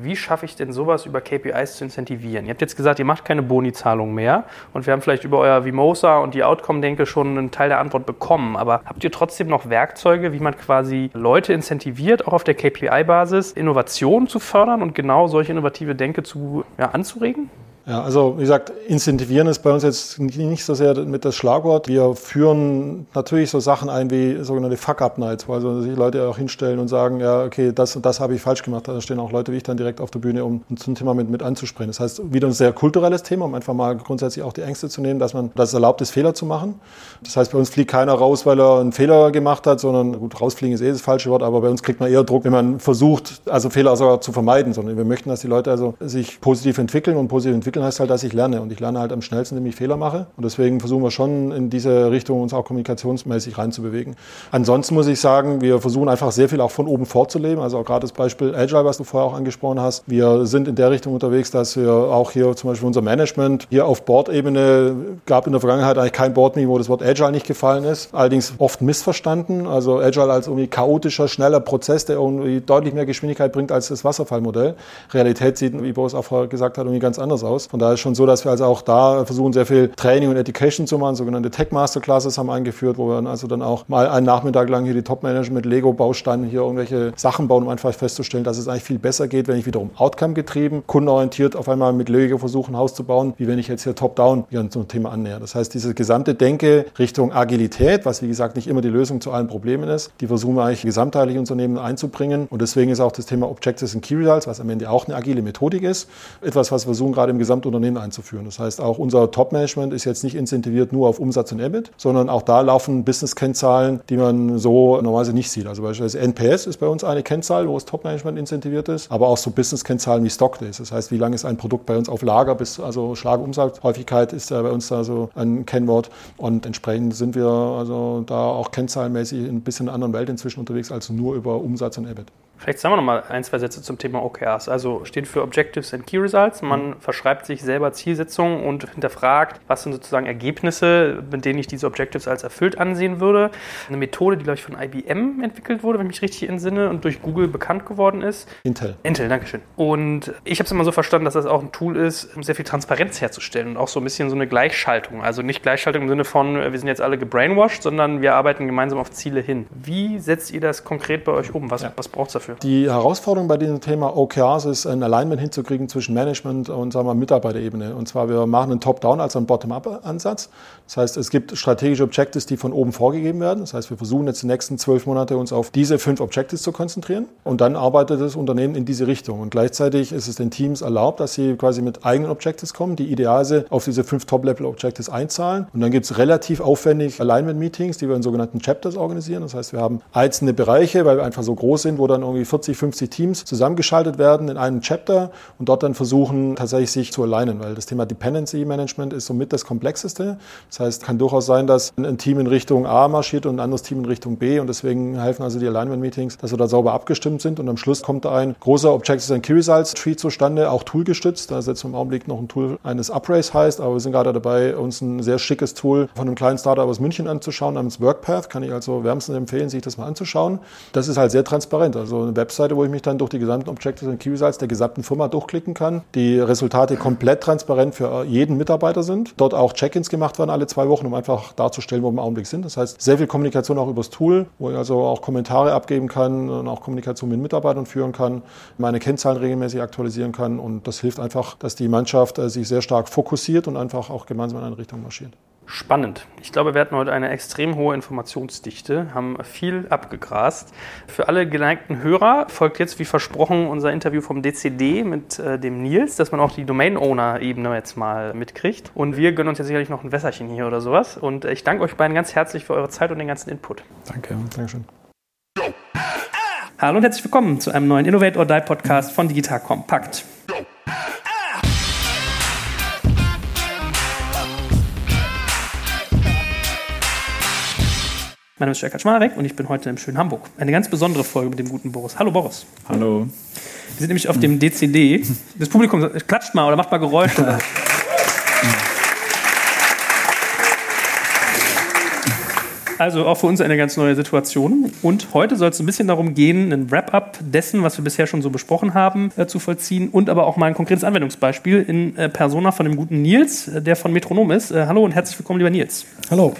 Wie schaffe ich denn sowas über KPIs zu incentivieren? Ihr habt jetzt gesagt, ihr macht keine Boni-Zahlung mehr und wir haben vielleicht über euer Vimosa und die Outcome-Denke schon einen Teil der Antwort bekommen. Aber habt ihr trotzdem noch Werkzeuge, wie man quasi Leute incentiviert, auch auf der KPI-Basis Innovationen zu fördern und genau solche innovative Denke zu, ja, anzuregen? Ja, also wie gesagt, incentivieren ist bei uns jetzt nicht so sehr mit das Schlagwort. Wir führen natürlich so Sachen ein wie sogenannte Fuck-Up-Nights, wo also sich Leute auch hinstellen und sagen, ja, okay, das und das habe ich falsch gemacht. Da stehen auch Leute wie ich dann direkt auf der Bühne, um zum Thema mit, mit anzusprechen. Das heißt, wieder ein sehr kulturelles Thema, um einfach mal grundsätzlich auch die Ängste zu nehmen, dass man das erlaubt ist, Fehler zu machen. Das heißt, bei uns fliegt keiner raus, weil er einen Fehler gemacht hat, sondern gut, rausfliegen ist eh das falsche Wort, aber bei uns kriegt man eher Druck, wenn man versucht, also Fehler sogar zu vermeiden, sondern wir möchten, dass die Leute also sich positiv entwickeln und positiv entwickeln entwickeln heißt halt, dass ich lerne. Und ich lerne halt am schnellsten, indem ich Fehler mache. Und deswegen versuchen wir schon in diese Richtung uns auch kommunikationsmäßig reinzubewegen. Ansonsten muss ich sagen, wir versuchen einfach sehr viel auch von oben vorzuleben. Also auch gerade das Beispiel Agile, was du vorher auch angesprochen hast. Wir sind in der Richtung unterwegs, dass wir auch hier zum Beispiel unser Management hier auf Bordebene gab in der Vergangenheit eigentlich kein Boardmeeting, wo das Wort Agile nicht gefallen ist. Allerdings oft missverstanden. Also Agile als irgendwie chaotischer, schneller Prozess, der irgendwie deutlich mehr Geschwindigkeit bringt als das Wasserfallmodell. Realität sieht, wie Boris auch vorher gesagt hat, irgendwie ganz anders aus. Von daher ist schon so, dass wir also auch da versuchen, sehr viel Training und Education zu machen. Sogenannte Tech Masterclasses haben eingeführt, wo wir dann also dann auch mal einen Nachmittag lang hier die Top-Manager mit Lego-Bausteinen hier irgendwelche Sachen bauen, um einfach festzustellen, dass es eigentlich viel besser geht, wenn ich wiederum Outcome getrieben, kundenorientiert auf einmal mit Lego versuche, ein Haus zu bauen, wie wenn ich jetzt hier Top-Down so ein Thema annäher. Das heißt, diese gesamte Denke Richtung Agilität, was wie gesagt nicht immer die Lösung zu allen Problemen ist, die versuchen wir eigentlich gesamtheitlich Unternehmen einzubringen. Und deswegen ist auch das Thema Objectives and Key Results, was am Ende auch eine agile Methodik ist, etwas, was wir versuchen gerade im Gesamtunternehmen einzuführen. Das heißt, auch unser Top-Management ist jetzt nicht incentiviert nur auf Umsatz und EBIT, sondern auch da laufen Business-Kennzahlen, die man so normalerweise nicht sieht. Also beispielsweise NPS ist bei uns eine Kennzahl, wo das Top-Management incentiviert ist, aber auch so Business-Kennzahlen wie Stock Days. Das heißt, wie lange ist ein Produkt bei uns auf Lager, bis also Schlagumsatzhäufigkeit ist ja bei uns da so ein Kennwort und entsprechend sind wir also da auch kennzahlenmäßig in ein bisschen anderen Welt inzwischen unterwegs als nur über Umsatz und EBIT. Vielleicht sagen wir noch mal ein, zwei Sätze zum Thema OKRs. Also steht für Objectives and Key Results. Man mhm. verschreibt sich selber Zielsetzungen und hinterfragt, was sind sozusagen Ergebnisse, mit denen ich diese Objectives als erfüllt ansehen würde. Eine Methode, die, glaube ich, von IBM entwickelt wurde, wenn ich mich richtig entsinne, und durch Google bekannt geworden ist. Intel. Intel, Dankeschön. Und ich habe es immer so verstanden, dass das auch ein Tool ist, um sehr viel Transparenz herzustellen und auch so ein bisschen so eine Gleichschaltung. Also nicht Gleichschaltung im Sinne von, wir sind jetzt alle gebrainwashed, sondern wir arbeiten gemeinsam auf Ziele hin. Wie setzt ihr das konkret bei euch um? Was, ja. was braucht es dafür? Dafür. Die Herausforderung bei diesem Thema OKRs ist, ein Alignment hinzukriegen zwischen Management und sagen wir, Mitarbeiterebene. Und zwar, wir machen einen Top-Down als einen Bottom-Up-Ansatz. Das heißt, es gibt strategische Objectives, die von oben vorgegeben werden. Das heißt, wir versuchen jetzt die nächsten zwölf Monate uns auf diese fünf Objectives zu konzentrieren. Und dann arbeitet das Unternehmen in diese Richtung. Und gleichzeitig ist es den Teams erlaubt, dass sie quasi mit eigenen Objectives kommen, die idealerweise auf diese fünf Top-Level-Objectives einzahlen. Und dann gibt es relativ aufwendig Alignment-Meetings, die wir in sogenannten Chapters organisieren. Das heißt, wir haben einzelne Bereiche, weil wir einfach so groß sind, wo dann irgendwie irgendwie 40, 50 Teams zusammengeschaltet werden in einem Chapter und dort dann versuchen, tatsächlich sich zu alignen, weil das Thema Dependency Management ist somit das komplexeste. Das heißt, kann durchaus sein, dass ein Team in Richtung A marschiert und ein anderes Team in Richtung B und deswegen helfen also die Alignment Meetings, dass wir da sauber abgestimmt sind und am Schluss kommt ein großer Objectives and Key Results Tree zustande, auch toolgestützt. Da setzen wir im Augenblick noch ein Tool eines Uprace heißt, aber wir sind gerade dabei, uns ein sehr schickes Tool von einem kleinen Startup aus München anzuschauen, namens Workpath. Kann ich also wärmstens empfehlen, sich das mal anzuschauen. Das ist halt sehr transparent. Also eine Webseite, wo ich mich dann durch die gesamten Objectives und Key Results der gesamten Firma durchklicken kann. Die Resultate komplett transparent für jeden Mitarbeiter sind. Dort auch Check-ins gemacht werden alle zwei Wochen, um einfach darzustellen, wo wir im Augenblick sind. Das heißt, sehr viel Kommunikation auch übers Tool, wo ich also auch Kommentare abgeben kann und auch Kommunikation mit Mitarbeitern führen kann, meine Kennzahlen regelmäßig aktualisieren kann. Und das hilft einfach, dass die Mannschaft äh, sich sehr stark fokussiert und einfach auch gemeinsam in eine Richtung marschiert. Spannend. Ich glaube, wir hatten heute eine extrem hohe Informationsdichte, haben viel abgegrast. Für alle geneigten Hörer folgt jetzt, wie versprochen, unser Interview vom DCD mit äh, dem Nils, dass man auch die Domain-Owner-Ebene jetzt mal mitkriegt. Und wir gönnen uns jetzt sicherlich noch ein Wässerchen hier oder sowas. Und ich danke euch beiden ganz herzlich für eure Zeit und den ganzen Input. Danke, Dankeschön. Hallo und herzlich willkommen zu einem neuen Innovate or Die Podcast von Digital Compact. Mein Name ist Jörg Kaczmarek und ich bin heute im schönen Hamburg. Eine ganz besondere Folge mit dem guten Boris. Hallo Boris. Hallo. Wir sind nämlich auf dem DCD. Das Publikum klatscht mal oder macht mal Geräusche. Also auch für uns eine ganz neue Situation. Und heute soll es ein bisschen darum gehen, ein Wrap-up dessen, was wir bisher schon so besprochen haben, äh, zu vollziehen und aber auch mal ein konkretes Anwendungsbeispiel in äh, Persona von dem guten Nils, äh, der von Metronom ist. Äh, hallo und herzlich willkommen, lieber Nils. Hallo.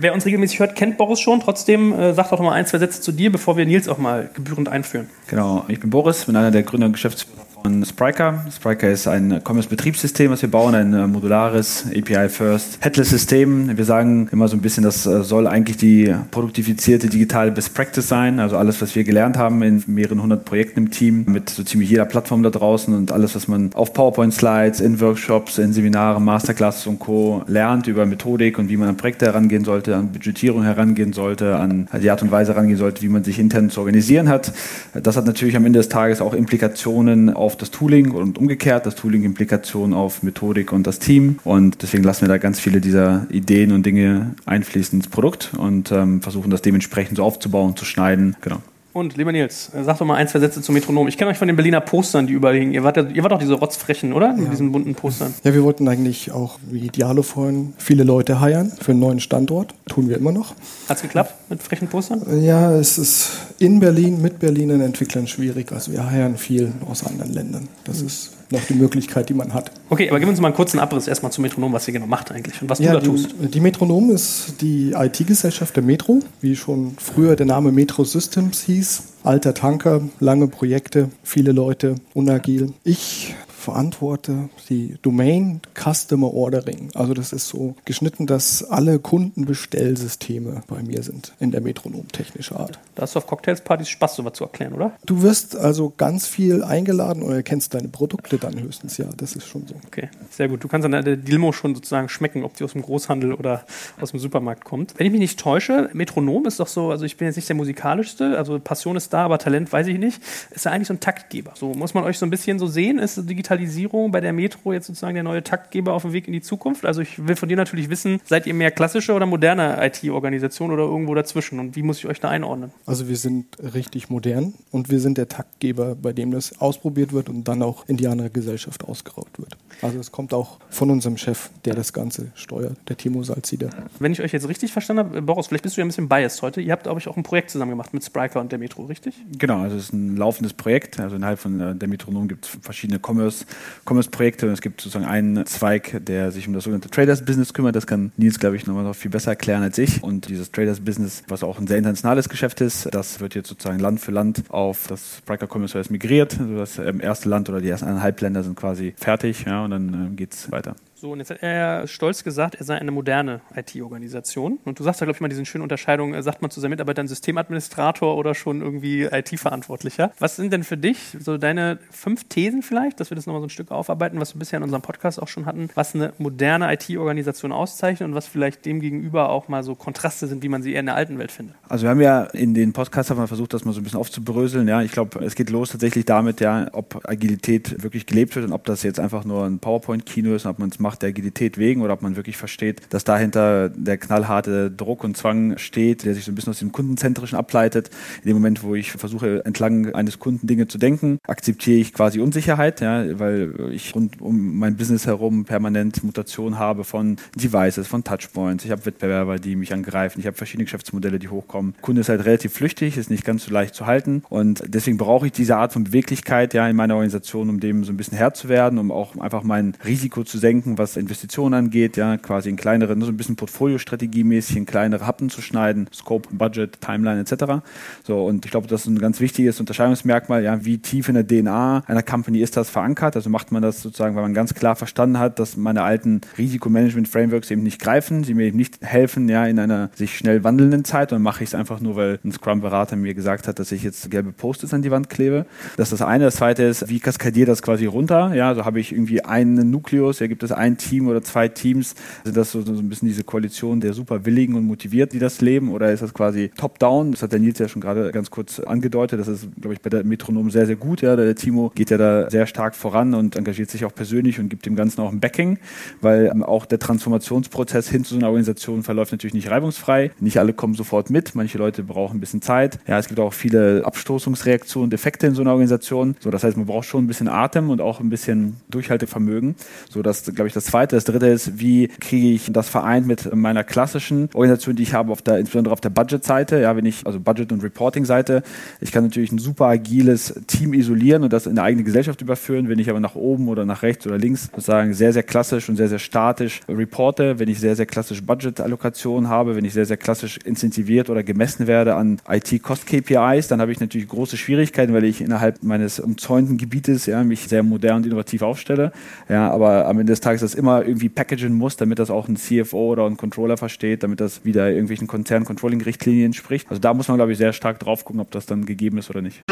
Wer uns regelmäßig hört, kennt Boris schon. Trotzdem äh, sag doch mal ein, zwei Sätze zu dir, bevor wir Nils auch mal gebührend einführen. Genau, ich bin Boris, bin einer der Gründer und Geschäftsführer von Spryker. Spryker ist ein Commerce-Betriebssystem, was wir bauen, ein äh, modulares API-First Headless-System. Wir sagen immer so ein bisschen, das äh, soll eigentlich die produktifizierte digitale Best Practice sein. Also alles, was wir gelernt haben in mehreren hundert Projekten im Team mit so ziemlich jeder Plattform da draußen und alles, was man auf PowerPoint-Slides, in Workshops, in Seminaren, Masterclasses und Co. lernt über Methodik und wie man an Projekte herangehen sollte, an Budgetierung herangehen sollte, an die Art und Weise herangehen sollte, wie man sich intern zu organisieren hat. Das hat natürlich am Ende des Tages auch Implikationen auf das Tooling und umgekehrt, das Tooling Implikationen auf Methodik und das Team. Und deswegen lassen wir da ganz viele dieser Ideen und Dinge einfließen ins Produkt und ähm, versuchen das dementsprechend so aufzubauen, zu schneiden. Genau. Und lieber Nils, äh, sag doch mal ein, zwei Sätze zum Metronom. Ich kenne euch von den Berliner Postern, die überall hingen. Ihr wart, ja, ihr wart doch diese Rotzfrechen, oder? Mit diesen bunten Postern. Ja, wir wollten eigentlich auch, wie Dialo vorhin, viele Leute heiern für einen neuen Standort. Tun wir immer noch. Hat's geklappt mit frechen Postern? Ja, es ist in Berlin mit Berliner Entwicklern schwierig. Also wir heiern viel aus anderen Ländern. Das ist noch die Möglichkeit, die man hat. Okay, aber gib uns mal einen kurzen Abriss erstmal zum Metronom, was ihr genau macht eigentlich und was du Ja, da die, tust. die Metronom ist die IT-Gesellschaft der Metro, wie schon früher der Name Metro Systems hieß. Alter Tanker, lange Projekte, viele Leute, unagil. Ich verantworte die Domain Customer Ordering. Also das ist so geschnitten, dass alle Kundenbestellsysteme bei mir sind in der Metronom technischer Art. Da hast du auf Cocktailspartys Spaß, sowas zu erklären, oder? Du wirst also ganz viel eingeladen oder kennst deine Produkte dann höchstens, ja, das ist schon so. Okay, sehr gut. Du kannst an der Dilmo schon sozusagen schmecken, ob die aus dem Großhandel oder aus dem Supermarkt kommt. Wenn ich mich nicht täusche, Metronom ist doch so, also ich bin jetzt nicht der musikalischste, also Passion ist da, aber Talent weiß ich nicht. Ist ja eigentlich so ein Taktgeber. So muss man euch so ein bisschen so sehen. Ist Digitalisierung bei der Metro jetzt sozusagen der neue Taktgeber auf dem Weg in die Zukunft? Also ich will von dir natürlich wissen, seid ihr mehr klassische oder moderne IT-Organisation oder irgendwo dazwischen? Und wie muss ich euch da einordnen? Also wir sind richtig modern und wir sind der Taktgeber, bei dem das ausprobiert wird und dann auch in die andere Gesellschaft ausgerollt wird. Also es kommt auch von unserem Chef, der das Ganze steuert, der Timo Salzider. Wenn ich euch jetzt richtig verstanden habe, Boris, vielleicht bist du ja ein bisschen biased heute. Ihr habt, glaube ich, auch ein Projekt zusammen gemacht mit Spryker und der Metro, richtig? Genau, also es ist ein laufendes Projekt. Also innerhalb von äh, der Metronom gibt es verschiedene Commerce- Commerce-Projekte. es gibt sozusagen einen Zweig, der sich um das sogenannte Traders-Business kümmert. Das kann Nils, glaube ich, nochmal noch viel besser erklären als ich. Und dieses Traders-Business, was auch ein sehr internationales Geschäft ist, das wird jetzt sozusagen Land für Land auf das Spryker Commerce Service migriert. Also das ähm, erste Land oder die ersten eineinhalb Länder sind quasi fertig. Ja, und dann ähm, geht es weiter. So, und jetzt hat er stolz gesagt, er sei eine moderne IT-Organisation. Und du sagst ja, glaube ich, mal diese schöne Unterscheidung, äh, sagt man zu seinen Mitarbeitern Systemadministrator oder schon irgendwie IT-Verantwortlicher. Was sind denn für dich so deine fünf Thesen vielleicht, dass wir das nochmal so ein Stück aufarbeiten, was wir bisher in unserem Podcast auch schon hatten, was eine moderne IT-Organisation auszeichnet und was vielleicht dem gegenüber auch mal so Kontraste sind, wie man sie eher in der alten Welt findet? Also wir haben ja in den Podcasts haben wir versucht, das mal so ein bisschen aufzubröseln. Ja, ich glaube, es geht los tatsächlich damit, ja, ob Agilität wirklich gelebt wird und ob das jetzt einfach nur ein PowerPoint-Kino ist und ob man es macht der Agilität wegen oder ob man wirklich versteht, dass dahinter der knallharte Druck und Zwang steht, der sich so ein bisschen aus dem Kundenzentrischen ableitet. In dem Moment, wo ich versuche, entlang eines Kunden Dinge zu denken, akzeptiere ich quasi Unsicherheit, ja, weil ich rund um mein Business herum permanent Mutation habe von Devices, von Touchpoints. Ich habe Wettbewerber, die mich angreifen. Ich habe verschiedene Geschäftsmodelle, die hochkommen. Kunde ist halt relativ flüchtig, ist nicht ganz so leicht zu halten und deswegen brauche ich diese Art von Beweglichkeit ja in meiner Organisation, um dem so ein bisschen Herr zu werden, um auch einfach mein Risiko zu senken machen, was Investitionen angeht, ja, quasi in kleinere, so ein bisschen Portfoliostrategiemäßig in kleinere Happen zu schneiden, Scope, Budget, Timeline etc. So, und ich glaube, das ist ein ganz wichtiges Unterscheidungsmerkmal, ja, wie tief in der DNA einer Company ist das verankert. Also macht man das sozusagen, weil man ganz klar verstanden hat, dass meine alten Risikomanagement-Frameworks eben nicht greifen, sie mir eben nicht helfen, ja, in einer sich schnell wandelnden Zeit, und mache ich es einfach nur, weil ein Scrum-Berater mir gesagt hat, dass ich jetzt gelbe Post-its an die Wand klebe. Das ist das eine. Das zweite ist, wie kaskadiert das quasi runter? Ja, also habe ich irgendwie einen Nukleus, ja, gibt es ein Team oder zwei Teams, sind das so, so ein bisschen diese Koalition der super Willigen und motiviert, die das leben, oder ist das quasi top-down? Das hat der Nils ja schon gerade ganz kurz angedeutet. Das ist, glaube ich, bei der Metronom sehr, sehr gut. Ja, der Timo geht ja da sehr stark voran und engagiert sich auch persönlich und gibt dem Ganzen auch ein Backing, weil ähm, auch der Transformationsprozess hin zu so einer Organisation verläuft natürlich nicht reibungsfrei. Nicht alle kommen sofort mit. Manche Leute brauchen ein bisschen Zeit. Ja, es gibt auch viele Abstoßungsreaktionen, Defekte in so einer Organisation. So, das heißt, man braucht schon ein bisschen Atem und auch ein bisschen Durchhaltevermögen. So, das glaube ich das Zweite. Das Dritte ist, wie kriege ich das vereint mit meiner klassischen Organisation, die ich habe, auf der, insbesondere auf der Budget-Seite. Ja, wenn ich, also Budget- und Reporting-Seite. Ich kann natürlich ein super agiles Team isolieren und das in eine eigene Gesellschaft überführen. Wenn ich aber nach oben oder nach rechts oder links sozusagen sehr, sehr klassisch und sehr, sehr statisch reporte, wenn ich sehr, sehr klassisch Budget-Allokationen habe, wenn ich sehr, sehr klassisch incentiviert oder gemessen werde an IT-Cost-KPIs, dann habe ich natürlich große Schwierigkeiten, weil ich innerhalb meines umzäunten Gebietes ja, mich sehr modern und innovativ aufstelle. Ja, aber am Ende des Tages das immer irgendwie packagen muss, damit das auch ein CFO oder ein Controller versteht, damit das wieder irgendwelchen Konzern-Controlling-Richtlinien entspricht. Also da muss man, glaube ich, sehr stark drauf gucken, ob das dann gegeben ist oder nicht.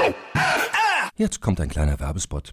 Jetzt kommt ein kleiner Werbespot.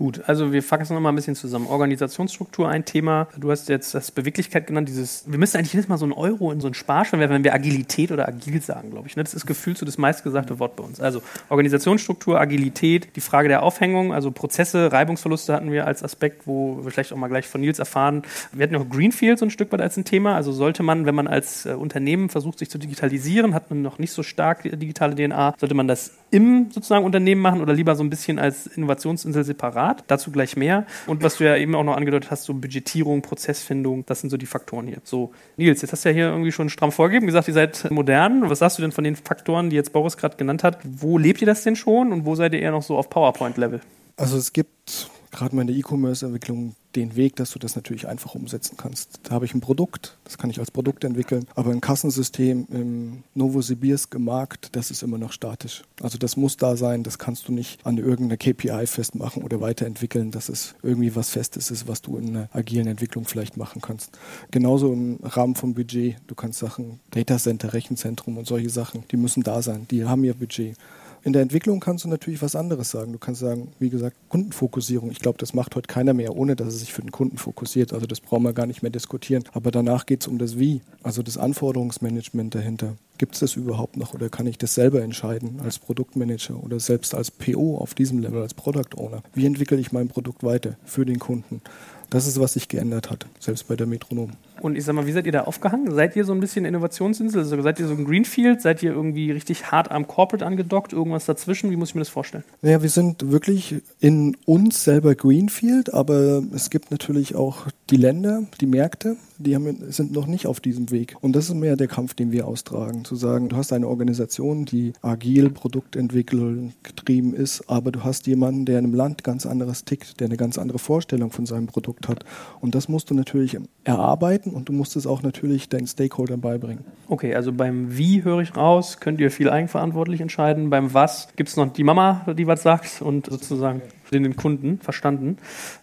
Gut, also wir fassen noch mal ein bisschen zusammen. Organisationsstruktur ein Thema. Du hast jetzt das Beweglichkeit genannt, dieses, wir müssen eigentlich jedes Mal so einen Euro in so einen Sparschwein werfen, wenn wir Agilität oder agil sagen, glaube ich. ne? Das ist gefühlt so das meistgesagte Wort bei uns. Also Organisationsstruktur, Agilität, die Frage der Aufhängung, also Prozesse, Reibungsverluste hatten wir als Aspekt, wo wir vielleicht auch mal gleich von Nils erfahren. Wir hatten auch Greenfield so ein Stück weit als ein Thema. Also sollte man, wenn man als äh, Unternehmen versucht, sich zu digitalisieren, hat man noch nicht so stark digitale DNA, sollte man das im sozusagen Unternehmen machen oder lieber so ein bisschen als Innovationsinsel separat? Dazu gleich mehr. Und was du ja eben auch noch angedeutet hast, so Budgetierung, Prozessfindung, das sind so die Faktoren hier. So, Nils, jetzt hast du ja hier irgendwie schon stramm vorgegeben, gesagt, ihr seid modern. Was sagst du denn von den Faktoren, die jetzt Boris gerade genannt hat? Wo lebt ihr das denn schon und wo seid ihr eher noch so auf PowerPoint-Level? Also es gibt gerade mal in der E-Commerce-Entwicklung den Weg, dass du das natürlich einfach umsetzen kannst. Da habe ich ein Produkt, das kann ich als Produkt entwickeln, aber ein Kassensystem im Novosibirsk Markt, das ist immer noch statisch. Also das muss da sein, das kannst du nicht an irgendeiner KPI festmachen oder weiterentwickeln, dass es irgendwie was Festes ist, was du in einer agilen Entwicklung vielleicht machen kannst. Genauso im Rahmen vom Budget, du kannst Sachen, Datacenter, Rechenzentrum und solche Sachen, die müssen da sein, die haben ihr Budget. In der Entwicklung kannst du natürlich was anderes sagen. Du kannst sagen, wie gesagt, Kundenfokussierung. Ich glaube, das macht heute keiner mehr, ohne dass er sich für den Kunden fokussiert. Also das brauchen wir gar nicht mehr diskutieren. Aber danach geht es um das Wie, also das Anforderungsmanagement dahinter. Gibt es das überhaupt noch oder kann ich das selber entscheiden als Produktmanager oder selbst als PO auf diesem Level, als Product Owner? Wie entwickle ich mein Produkt weiter für den Kunden? Das ist, was sich geändert hat, selbst bei der Metronom. Und ich sag mal, wie seid ihr da aufgehangen? Seid ihr so ein bisschen Innovationsinsel? Also seid ihr so ein Greenfield? Seid ihr irgendwie richtig hart am Corporate angedockt? Irgendwas dazwischen? Wie muss ich mir das vorstellen? Ja, wir sind wirklich in uns selber Greenfield, aber es gibt natürlich auch die Länder, die Märkte, die haben, sind noch nicht auf diesem Weg. Und das ist mehr der Kampf, den wir austragen. Zu sagen, du hast eine Organisation, die agil Produktentwicklung getrieben ist, aber du hast jemanden, der in einem Land ganz anderes tickt, der eine ganz andere Vorstellung von seinem Produkt hat. Und das musst du natürlich erarbeiten umsetzen und du musst es auch natürlich deinen Stakeholdern beibringen. Okay, also beim Wie höre ich raus, könnt ihr viel eigenverantwortlich entscheiden. Beim Was gibt es noch die Mama, die was sagt und sozusagen den Kunden verstanden.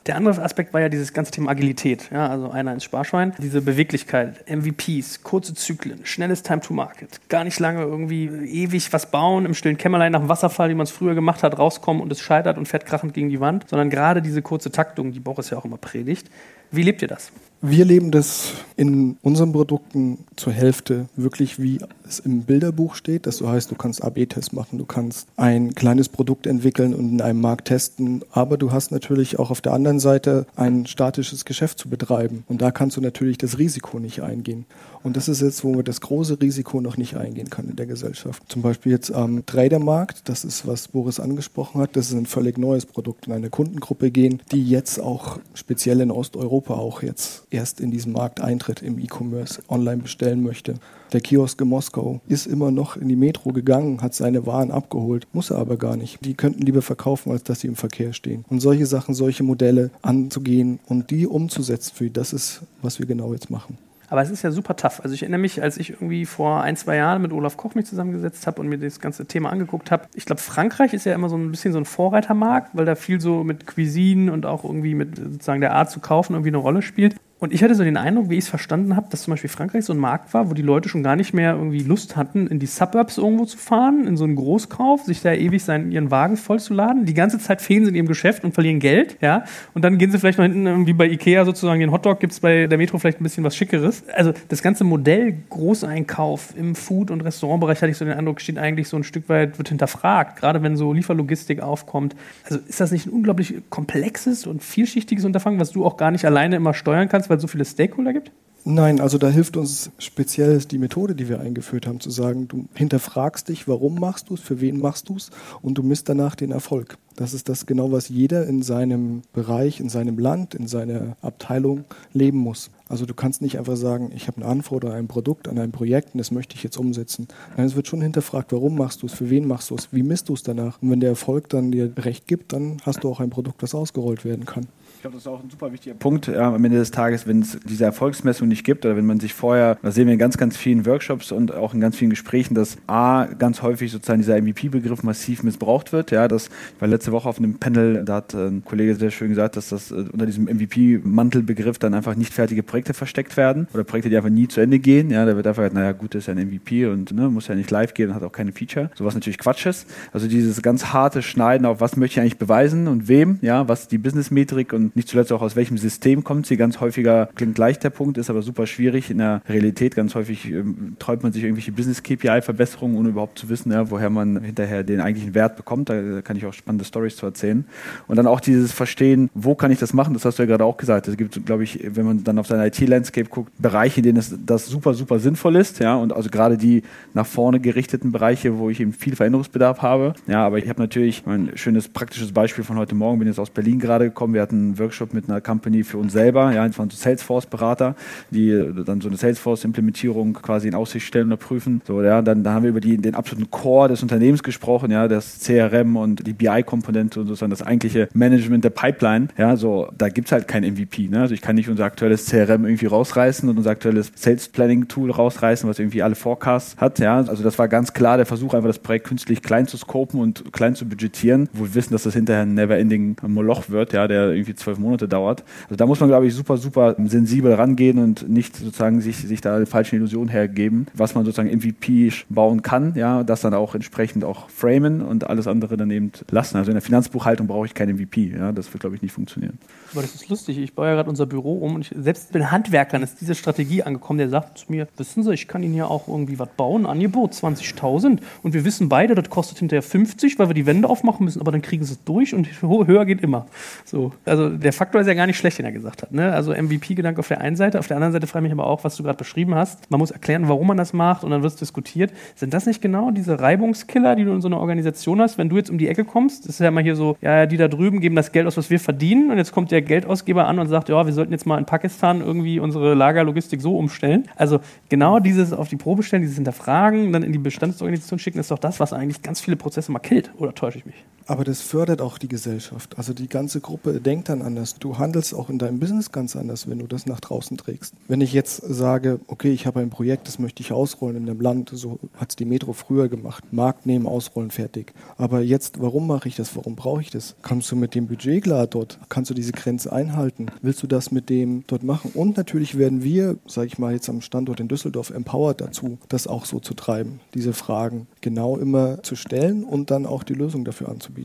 Der andere Aspekt war ja dieses ganze Thema Agilität. Ja, also einer ins Sparschwein. Diese Beweglichkeit, MVPs, kurze Zyklen, schnelles Time to Market. Gar nicht lange irgendwie ewig was bauen, im stillen Kämmerlein nach dem Wasserfall, wie man es früher gemacht hat, rauskommen und es scheitert und fährt krachend gegen die Wand. Sondern gerade diese kurze Taktung, die Boris ja auch immer predigt. Wie lebt ihr das? Wir leben das in unseren Produkten zur Hälfte wirklich, wie es im Bilderbuch steht. Das heißt, du kannst AB-Tests machen, du kannst ein kleines Produkt entwickeln und in einem Markt testen, aber du hast natürlich auch auf der anderen Seite ein statisches Geschäft zu betreiben. Und da kannst du natürlich das Risiko nicht eingehen. Und das ist jetzt, wo man das große Risiko noch nicht eingehen kann in der Gesellschaft. Zum Beispiel jetzt am Tradermarkt, das ist, was Boris angesprochen hat, das ist ein völlig neues Produkt in eine Kundengruppe gehen, die jetzt auch speziell in Osteuropa auch jetzt erst in diesen Markt eintritt, im E-Commerce online bestellen möchte. Der Kiosk in Moskau ist immer noch in die Metro gegangen, hat seine Waren abgeholt, muss er aber gar nicht. Die könnten lieber verkaufen, als dass sie im Verkehr stehen. Und solche Sachen, solche Modelle anzugehen und die umzusetzen, für das ist, was wir genau jetzt machen. Aber es ist ja super tough. Also ich erinnere mich, als ich irgendwie vor ein, zwei Jahren mit Olaf Koch mich zusammengesetzt habe und mir das ganze Thema angeguckt habe. Ich glaube, Frankreich ist ja immer so ein bisschen so ein Vorreitermarkt, weil da viel so mit Cuisine und auch irgendwie mit sozusagen der Art zu kaufen irgendwie eine Rolle spielt. Und ich hatte so den Eindruck, wie ich es verstanden habe, dass zum Beispiel Frankreich so ein Markt war, wo die Leute schon gar nicht mehr irgendwie Lust hatten, in die Suburbs irgendwo zu fahren, in so einen Großkauf, sich da ewig seinen, ihren Wagen vollzuladen. Die ganze Zeit fehlen sie in ihrem Geschäft und verlieren Geld, ja. Und dann gehen sie vielleicht noch hinten, wie bei Ikea sozusagen, den Hotdog gibt es bei der Metro vielleicht ein bisschen was Schickeres. Also das ganze Modell Großeinkauf im Food- und Restaurantbereich, hatte ich so den Eindruck, steht eigentlich so ein Stück weit, wird hinterfragt, gerade wenn so Lieferlogistik aufkommt. Also ist das nicht ein unglaublich komplexes und vielschichtiges Unterfangen, was du auch gar nicht alleine immer steuern kannst, weil es so viele Stakeholder gibt? Nein, also da hilft uns speziell die Methode, die wir eingeführt haben, zu sagen, du hinterfragst dich, warum machst du es, für wen machst du es und du misst danach den Erfolg. Das ist das genau, was jeder in seinem Bereich, in seinem Land, in seiner Abteilung leben muss. Also du kannst nicht einfach sagen, ich habe eine Anforderung an ein Produkt, an ein Projekt und das möchte ich jetzt umsetzen. Nein, es wird schon hinterfragt, warum machst du es, für wen machst du es, wie misst du es danach. Und wenn der Erfolg dann dir recht gibt, dann hast du auch ein Produkt, das ausgerollt werden kann. Glaube, das ist auch ein super wichtiger Punkt ja, am Ende des Tages, wenn es diese Erfolgsmessung nicht gibt oder wenn man sich vorher, das sehen wir in ganz, ganz vielen Workshops und auch in ganz vielen Gesprächen, dass A, ganz häufig sozusagen dieser MVP-Begriff massiv missbraucht wird. Ja, das, ich war letzte Woche auf einem Panel, da hat ein Kollege sehr schön gesagt, dass das äh, unter diesem MVP-Mantelbegriff dann einfach nicht fertige Projekte versteckt werden oder Projekte, die einfach nie zu Ende gehen. Ja, da wird einfach gesagt, naja, gut, das ist ja ein MVP und ne, muss ja nicht live gehen und hat auch keine Feature. So was natürlich Quatsch ist. Also dieses ganz harte Schneiden auf, was möchte ich eigentlich beweisen und wem, ja, was die Business-Metrik und nicht zuletzt auch aus welchem System kommt sie. Ganz häufiger klingt gleich der Punkt, ist aber super schwierig. In der Realität ganz häufig ähm, träumt man sich irgendwelche Business-KPI-Verbesserungen, ohne überhaupt zu wissen, ja, woher man hinterher den eigentlichen Wert bekommt. Da kann ich auch spannende Stories zu erzählen. Und dann auch dieses Verstehen, wo kann ich das machen, das hast du ja gerade auch gesagt. Es gibt, glaube ich, wenn man dann auf seine IT-Landscape guckt, Bereiche, in denen es, das super, super sinnvoll ist. Ja, und also gerade die nach vorne gerichteten Bereiche, wo ich eben viel Veränderungsbedarf habe. Ja, aber ich habe natürlich ein schönes praktisches Beispiel von heute Morgen, bin jetzt aus Berlin gerade gekommen. Wir hatten Workshop mit einer Company für uns selber, ja, von Salesforce-Berater, die dann so eine Salesforce-Implementierung quasi in Aussicht stellen oder prüfen. So, ja, dann, dann haben wir über die, den absoluten Core des Unternehmens gesprochen, ja, das CRM und die BI-Komponente und sozusagen das eigentliche Management der Pipeline. Ja, so, da gibt es halt kein MVP. Ne? Also ich kann nicht unser aktuelles CRM irgendwie rausreißen und unser aktuelles Sales Planning-Tool rausreißen, was irgendwie alle Forecasts hat. Ja? Also das war ganz klar der Versuch, einfach das Projekt künstlich klein zu scopen und klein zu budgetieren, wo wir wissen, dass das hinterher ein never-ending Moloch wird, ja, der irgendwie zwölf Monate dauert. Also da muss man, glaube ich, super, super sensibel rangehen und nicht sozusagen sich, sich da eine falsche Illusion hergeben, was man sozusagen MVP bauen kann, ja, das dann auch entsprechend auch framen und alles andere dann eben lassen. Also in der Finanzbuchhaltung brauche ich kein MVP, ja, das wird, glaube ich, nicht funktionieren. Aber das ist lustig. Ich baue ja gerade unser Büro um und ich, selbst bei Handwerkern ist diese Strategie angekommen. Der sagt zu mir, wissen Sie, ich kann Ihnen ja auch irgendwie was bauen, Angebot 20.000 und wir wissen beide, das kostet hinterher 50, weil wir die Wände aufmachen müssen, aber dann kriegen Sie es durch und *laughs* höher geht immer. So, also der Faktor ist ja gar nicht schlecht, den er gesagt hat. Ne? Also MVP-Gedanke auf der einen Seite, auf der anderen Seite frage ich mich aber auch, was du gerade beschrieben hast. Man muss erklären, warum man das macht und dann wird es diskutiert. Sind das nicht genau diese Reibungskiller, die du in so einer Organisation hast, wenn du jetzt um die Ecke kommst? Das ist ja mal hier so, ja, die da drüben geben das Geld aus, was wir verdienen und jetzt kommt der Geldausgeber an und sagt, ja, wir sollten jetzt mal in Pakistan irgendwie unsere Lagerlogistik so umstellen. Also genau dieses auf die Probe stellen, dieses Hinterfragen, dann in die Bestandsorganisation schicken, ist doch das, was eigentlich ganz viele Prozesse mal killt. Oder täusche ich mich? Aber das fördert auch die Gesellschaft. Also die ganze Gruppe denkt dann anders. Du handelst auch in deinem Business ganz anders, wenn du das nach draußen trägst. Wenn ich jetzt sage, okay, ich habe ein Projekt, das möchte ich ausrollen in einem Land, so hat es die Metro früher gemacht. Markt nehmen, ausrollen, fertig. Aber jetzt, warum mache ich das? Warum brauche ich das? Kannst du mit dem Budget klar dort? Kannst du diese Grenze einhalten? Willst du das mit dem dort machen? Und natürlich werden wir, sage ich mal, jetzt am Standort in Düsseldorf empowered dazu, das auch so zu treiben, diese Fragen genau immer zu stellen und dann auch die Lösung dafür anzubieten.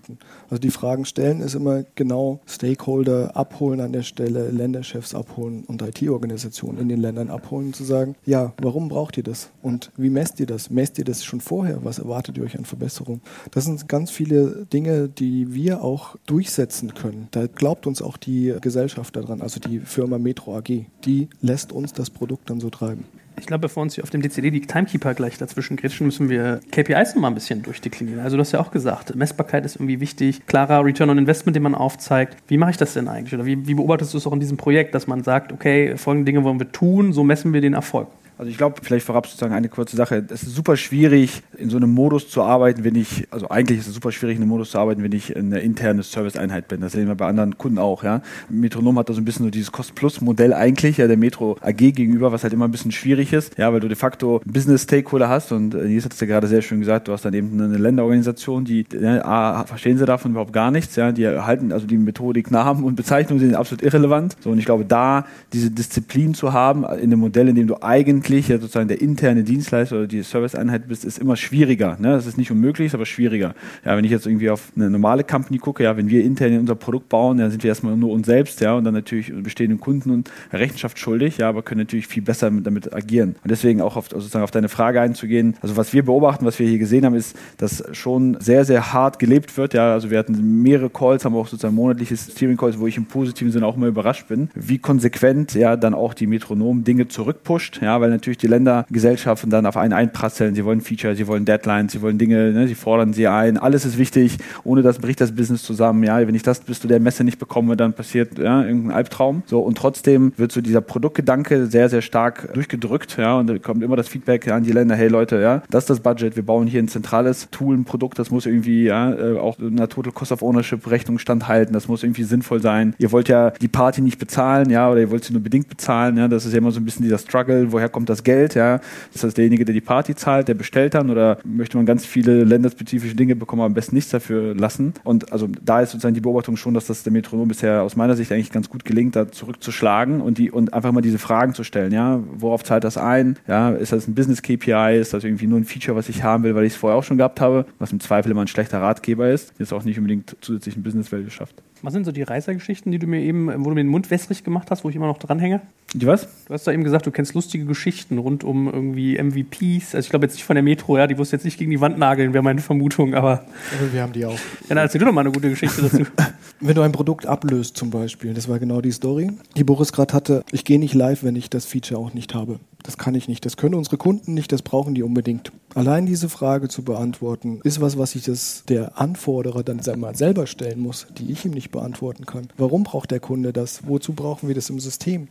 Also die Fragen stellen ist immer genau Stakeholder abholen an der Stelle, Länderchefs abholen und IT-Organisationen in den Ländern abholen, zu sagen, ja, warum braucht ihr das? Und wie messt ihr das? Messt ihr das schon vorher? Was erwartet ihr euch an Verbesserung? Das sind ganz viele Dinge, die wir auch durchsetzen können. Da glaubt uns auch die Gesellschaft daran, also die Firma Metro AG. Die lässt uns das Produkt dann so treiben. Ich glaube, bevor uns hier auf dem DCD die Timekeeper gleich dazwischen grätschen, müssen wir KPIs noch mal ein bisschen durchdeklinieren. Also du hast ja auch gesagt, Messbarkeit ist irgendwie wichtig, klarer Return on Investment, den man aufzeigt. Wie mache ich das denn eigentlich? Oder wie, wie beobachtest du es auch in diesem Projekt, dass man sagt, okay, folgende Dinge wollen wir tun, so messen wir den Erfolg? Also ich glaube, vielleicht vorab sozusagen eine kurze Sache. Es ist super schwierig, in so einem Modus zu arbeiten, wenn ich, also eigentlich ist es super schwierig, in einem Modus zu arbeiten, wenn ich eine interne Serviceeinheit bin. Das sehen wir bei anderen Kunden auch, ja. Metronom hat da so ein bisschen so dieses Cost-Plus-Modell eigentlich, ja, der Metro AG gegenüber, was halt immer ein bisschen schwierig ist, ja, weil du de facto Business-Stakeholder hast und äh, Nils hat es ja gerade sehr schön gesagt, du hast dann eben eine Länderorganisation, die, ja, A, verstehen sie davon überhaupt gar nichts, ja, die halten, also die Methodik, Namen und Bezeichnungen sind absolut irrelevant. So, und ich glaube, da diese Disziplin zu haben, in dem Modell, in dem du eigentlich ja sozusagen der interne Dienstleister oder die Serviceeinheit bist, ist immer schwieriger. Ne? Das ist nicht unmöglich, ist aber schwieriger. Ja, wenn ich jetzt irgendwie auf eine normale Company gucke, ja, wenn wir intern unser Produkt bauen, dann sind wir erstmal nur uns selbst, ja, und dann natürlich bestehenden Kunden und Rechenschaft schuldig, ja, aber können natürlich viel besser damit agieren. Und deswegen auch auf, sozusagen auf deine Frage einzugehen. Also was wir beobachten, was wir hier gesehen haben, ist, dass schon sehr, sehr hart gelebt wird. Ja, also wir hatten mehrere Calls, haben auch sozusagen monatliche Steering Calls, wo ich im positiven Sinne auch immer überrascht bin, wie konsequent ja dann auch die Metronom Dinge zurückpusht, ja, weil natürlich die Ländergesellschaften dann auf einen einprasseln. Sie wollen Feature, sie wollen Deadlines, sie wollen Dinge, ne, sie fordern sie ein. Alles ist wichtig. Ohne das bricht das Business zusammen. Ja, wenn ich das bis zu der Messe nicht bekomme, dann passiert ja, irgendein Albtraum. So und trotzdem wird so dieser Produktgedanke sehr, sehr stark durchgedrückt. Ja, und da kommt immer das Feedback an die Länder: Hey Leute, ja, das ist das Budget. Wir bauen hier ein zentrales Tool, ein Produkt. Das muss irgendwie ja äh, auch einer Total Cost of Ownership Rechnung standhalten. Das muss irgendwie sinnvoll sein. Ihr wollt ja die Party nicht bezahlen, ja, oder ihr wollt sie nur bedingt bezahlen. Ja, das ist ja immer so ein bisschen dieser Struggle. Woher kommt das Geld? Ja, ist das derjenige, der die Party zahlt, der bestellt dann oder möchte man ganz viele länderspezifische Dinge bekommen, am besten nichts dafür lassen? Und also da ist sozusagen die Beobachtung schon, dass das der Metronom bisher aus meiner Sicht eigentlich ganz gut gelingt, da zurückzuschlagen und die und einfach mal diese Fragen zu stellen. Ja, worauf zahlt das ein? Ja, ist das ein Business KPI? Ist das irgendwie nur ein Feature, was ich haben will, weil ich es vorher auch schon gehabt habe, was im Zweifel immer ein schlechter Ratgeber ist, jetzt auch nicht unbedingt zusätzlichen Business Value schafft. Was sind so die Reisergeschichten, die du mir eben, wo du mir den Mund wässrig gemacht hast, wo ich immer noch dranhänge? Die was? Du hast da eben gesagt, du kennst lustige Geschichten rund um irgendwie MVPs. Also ich glaube jetzt nicht von der Metro, ja, die wusste jetzt nicht gegen die Wand nageln, wäre meine Vermutung, aber. Aber wir haben die auch. Ja, dann erzähl du doch mal eine gute Geschichte dazu. *laughs* Wenn du ein Produkt ablöst zum Beispiel, das war genau die Story, die Boris gerade hatte, ich gehe nicht live, wenn ich das Feature auch nicht habe. Das kann ich nicht. Das können unsere Kunden nicht, das brauchen die unbedingt. Allein diese Frage zu beantworten, ist was, was sich das der Anforderer dann mal selber stellen muss, die ich ihm nicht beantworten kann. Warum braucht der Kunde das? Wozu brauchen wir das im System?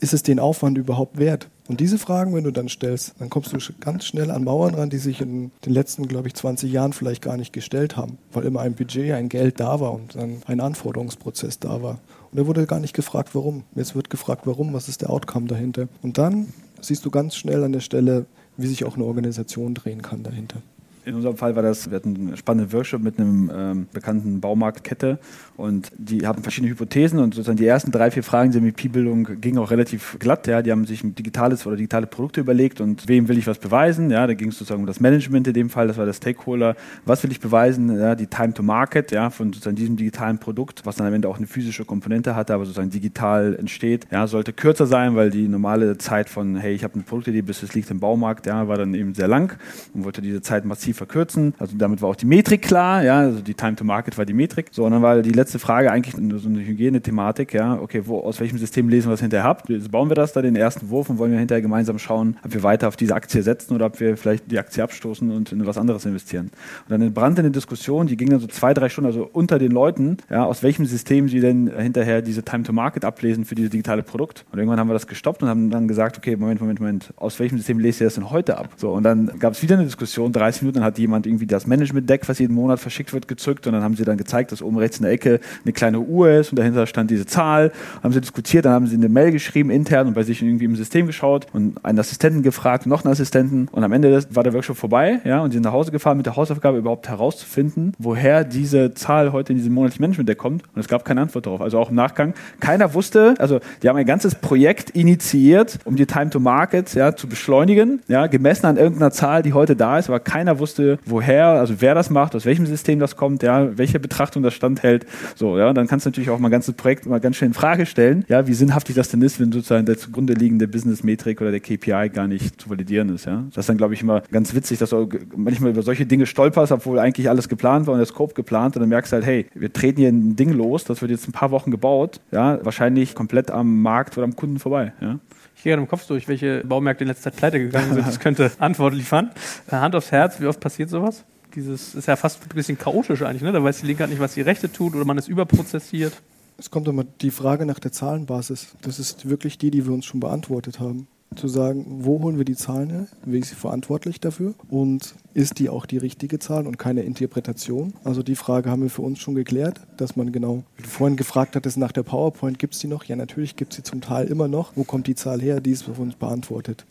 Ist es den Aufwand überhaupt wert? Und diese Fragen, wenn du dann stellst, dann kommst du ganz schnell an Mauern ran, die sich in den letzten, glaube ich, 20 Jahren vielleicht gar nicht gestellt haben, weil immer ein Budget, ein Geld da war und dann ein Anforderungsprozess da war. Und da wurde gar nicht gefragt, warum. Jetzt wird gefragt, warum, was ist der Outcome dahinter. Und dann siehst du ganz schnell an der Stelle, wie sich auch eine Organisation drehen kann dahinter. In unserem Fall war das, wir hatten einen spannenden Workshop mit einem ähm, bekannten Baumarktkette und die haben verschiedene Hypothesen und sozusagen die ersten drei, vier Fragen der MVP-Bildung gingen auch relativ glatt. Ja. Die haben sich ein digitales oder digitale Produkte überlegt und wem will ich was beweisen? Ja, da ging es sozusagen um das Management in dem Fall, das war der Stakeholder. Was will ich beweisen? Ja, die Time to Market ja, von sozusagen diesem digitalen Produkt, was dann am Ende auch eine physische Komponente hatte, aber sozusagen digital entsteht, ja, sollte kürzer sein, weil die normale Zeit von, hey, ich habe eine Produktidee, bis es liegt im Baumarkt, ja, war dann eben sehr lang und wollte diese Zeit massiv verkürzen. Also damit war auch die Metrik klar, ja, also die Time to Market war die Metrik. So, und dann war die letzte Frage eigentlich nur so eine Hygienethematik, ja, okay, wo, aus welchem System lesen wir es hinterher ab? Jetzt bauen wir das da, den ersten Wurf und wollen wir hinterher gemeinsam schauen, ob wir weiter auf diese Aktie setzen oder ob wir vielleicht die Aktie abstoßen und in was anderes investieren. Und dann entbrannte eine Diskussion, die ging dann so zwei, drei Stunden, also unter den Leuten, ja, aus welchem System sie denn hinterher diese Time to Market ablesen für dieses digitale Produkt. Und irgendwann haben wir das gestoppt und haben dann gesagt, okay, Moment, Moment, Moment, aus welchem System lest ihr das denn heute ab? So, und dann gab es wieder eine Diskussion, 30 Minuten, hat jemand irgendwie das Management-Deck, was jeden Monat verschickt wird, gezückt und dann haben sie dann gezeigt, dass oben rechts in der Ecke eine kleine Uhr ist und dahinter stand diese Zahl. Haben sie diskutiert, dann haben sie eine Mail geschrieben intern und bei sich irgendwie im System geschaut und einen Assistenten gefragt, noch einen Assistenten und am Ende war der Workshop vorbei, ja, und sie sind nach Hause gefahren mit der Hausaufgabe überhaupt herauszufinden, woher diese Zahl heute in diesem monatlichen Management-Deck kommt und es gab keine Antwort darauf. Also auch im Nachgang. Keiner wusste, also die haben ein ganzes Projekt initiiert, um die Time to Market ja, zu beschleunigen, ja, gemessen an irgendeiner Zahl, die heute da ist, aber keiner wusste, woher, also wer das macht, aus welchem System das kommt, ja, welche Betrachtung das standhält. So, ja, dann kannst du natürlich auch mal ein ganzes Projekt mal ganz schön in Frage stellen, ja, wie sinnhaftig das denn ist, wenn sozusagen der zugrunde liegende Business-Metrik oder der KPI gar nicht zu validieren ist. Ja. Das ist dann, glaube ich, immer ganz witzig, dass du manchmal über solche Dinge stolperst, obwohl eigentlich alles geplant war und der Scope geplant und dann merkst du halt, hey, wir treten hier ein Ding los, das wird jetzt ein paar Wochen gebaut, ja, wahrscheinlich komplett am Markt oder am Kunden vorbei. Ja. Gehe gerade im Kopf durch, welche Baumärkte in letzter Zeit pleite gegangen sind. Das könnte Antwort liefern. Äh, Hand aufs Herz, wie oft passiert sowas? Dieses ist ja fast ein bisschen chaotisch eigentlich, ne? Da weiß die Linke halt nicht, was die Rechte tut oder man ist überprozessiert. Es kommt immer die Frage nach der Zahlenbasis. Das ist wirklich die, die wir uns schon beantwortet haben. Zu sagen, wo holen wir die Zahlen her? Wer ist verantwortlich dafür? Und ist die auch die richtige Zahl und keine Interpretation? Also die Frage haben wir für uns schon geklärt, dass man genau, wie du vorhin gefragt hattest nach der PowerPoint, gibt es die noch? Ja, natürlich gibt es sie zum Teil immer noch. Wo kommt die Zahl her? Die ist für uns beantwortet.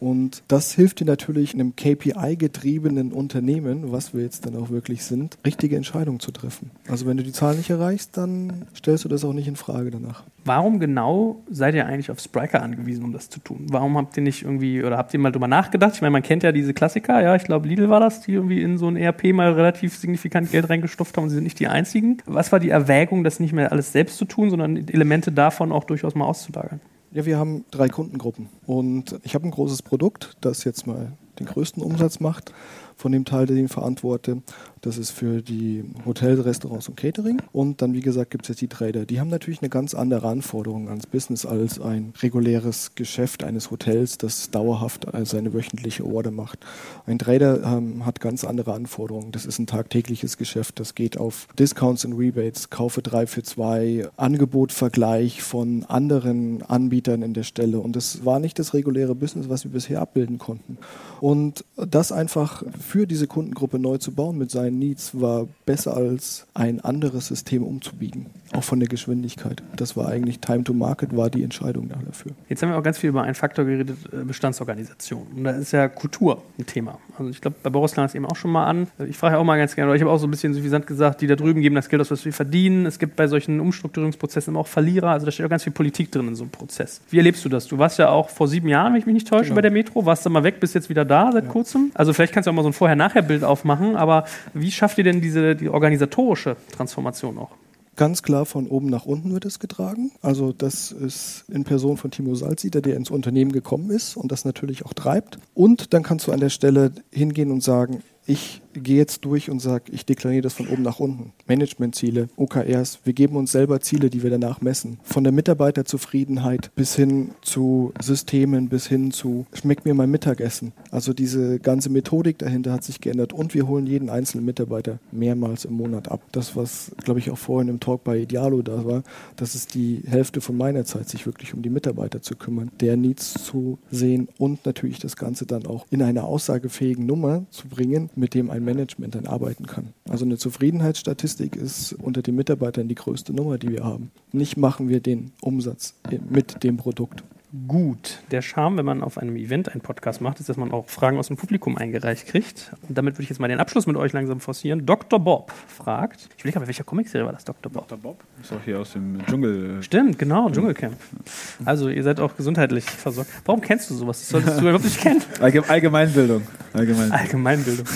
Und das hilft dir natürlich in einem KPI-getriebenen Unternehmen, was wir jetzt dann auch wirklich sind, richtige Entscheidungen zu treffen. Also wenn du die Zahl nicht erreichst, dann stellst du das auch nicht in Frage danach. Warum genau seid ihr eigentlich auf Spriker angewiesen, um das zu tun? Warum habt ihr nicht irgendwie, oder habt ihr mal drüber nachgedacht? Ich meine, man kennt ja diese Klassiker, ja, ich glaube, Lidl war das, die irgendwie in so ein ERP mal relativ signifikant Geld reingestopft haben und sie sind nicht die einzigen. Was war die Erwägung, das nicht mehr alles selbst zu tun, sondern Elemente davon auch durchaus mal auszulagern? Ja, wir haben drei Kundengruppen und ich habe ein großes Produkt, das jetzt mal den größten Umsatz macht von dem Teil, den ich verantworte. Das ist für die Hotels, Restaurants und Catering. Und dann, wie gesagt, gibt es jetzt die Trader. Die haben natürlich eine ganz andere Anforderung ans Business als ein reguläres Geschäft eines Hotels, das dauerhaft seine wöchentliche Order macht. Ein Trader ähm, hat ganz andere Anforderungen. Das ist ein tagtägliches Geschäft. Das geht auf Discounts und Rebates, Kaufe drei für zwei, Angebotvergleich von anderen Anbietern in der Stelle. Und das war nicht das reguläre Business, was wir bisher abbilden konnten. Und das einfach für diese Kundengruppe neu zu bauen mit seinen Needs war besser als ein anderes System umzubiegen. Auch von der Geschwindigkeit. Das war eigentlich Time to Market, war die Entscheidung dafür. Jetzt haben wir auch ganz viel über einen Faktor geredet, äh, Bestandsorganisation. Und da ist ja Kultur ein Thema. Also ich glaube, bei Boris klang es eben auch schon mal an. Ich frage ja auch mal ganz gerne, oder ich habe auch so ein bisschen suffisant gesagt, die da drüben geben das Geld aus, was wir verdienen. Es gibt bei solchen Umstrukturierungsprozessen immer auch Verlierer. Also da steht auch ganz viel Politik drin in so einem Prozess. Wie erlebst du das? Du warst ja auch vor sieben Jahren, wenn ich mich nicht täusche, genau. bei der Metro, warst dann mal weg, bist jetzt wieder da seit ja. kurzem. Also vielleicht kannst du auch mal so ein Vorher-Nachher-Bild aufmachen, aber wie schafft ihr denn diese die organisatorische Transformation noch? Ganz klar von oben nach unten wird es getragen. Also das ist in Person von Timo Salziter, der ins Unternehmen gekommen ist und das natürlich auch treibt. Und dann kannst du an der Stelle hingehen und sagen, ich gehe jetzt durch und sage, ich deklariere das von oben nach unten. Managementziele, OKRs, wir geben uns selber Ziele, die wir danach messen. Von der Mitarbeiterzufriedenheit bis hin zu Systemen, bis hin zu schmeckt mir mein Mittagessen. Also diese ganze Methodik dahinter hat sich geändert und wir holen jeden einzelnen Mitarbeiter mehrmals im Monat ab. Das, was, glaube ich, auch vorhin im Talk bei Idealo da war, das ist die Hälfte von meiner Zeit, sich wirklich um die Mitarbeiter zu kümmern, der Needs zu sehen und natürlich das Ganze dann auch in eine aussagefähigen Nummer zu bringen, mit dem ein Management dann arbeiten kann. Also eine Zufriedenheitsstatistik ist unter den Mitarbeitern die größte Nummer, die wir haben. Nicht machen wir den Umsatz mit dem Produkt gut. Der Charme, wenn man auf einem Event einen Podcast macht, ist, dass man auch Fragen aus dem Publikum eingereicht kriegt. Und damit würde ich jetzt mal den Abschluss mit euch langsam forcieren. Dr. Bob fragt, ich will aber, welcher Comicserie war das, Dr. Bob? Dr. Bob ist auch hier aus dem Dschungel. Stimmt, genau, Dschungelcamp. Also ihr seid auch gesundheitlich versorgt. Warum kennst du sowas? Das solltest du überhaupt nicht kennen. *laughs* Allgemeinbildung. Allgemeinbildung. *laughs* Allgemeinbildung.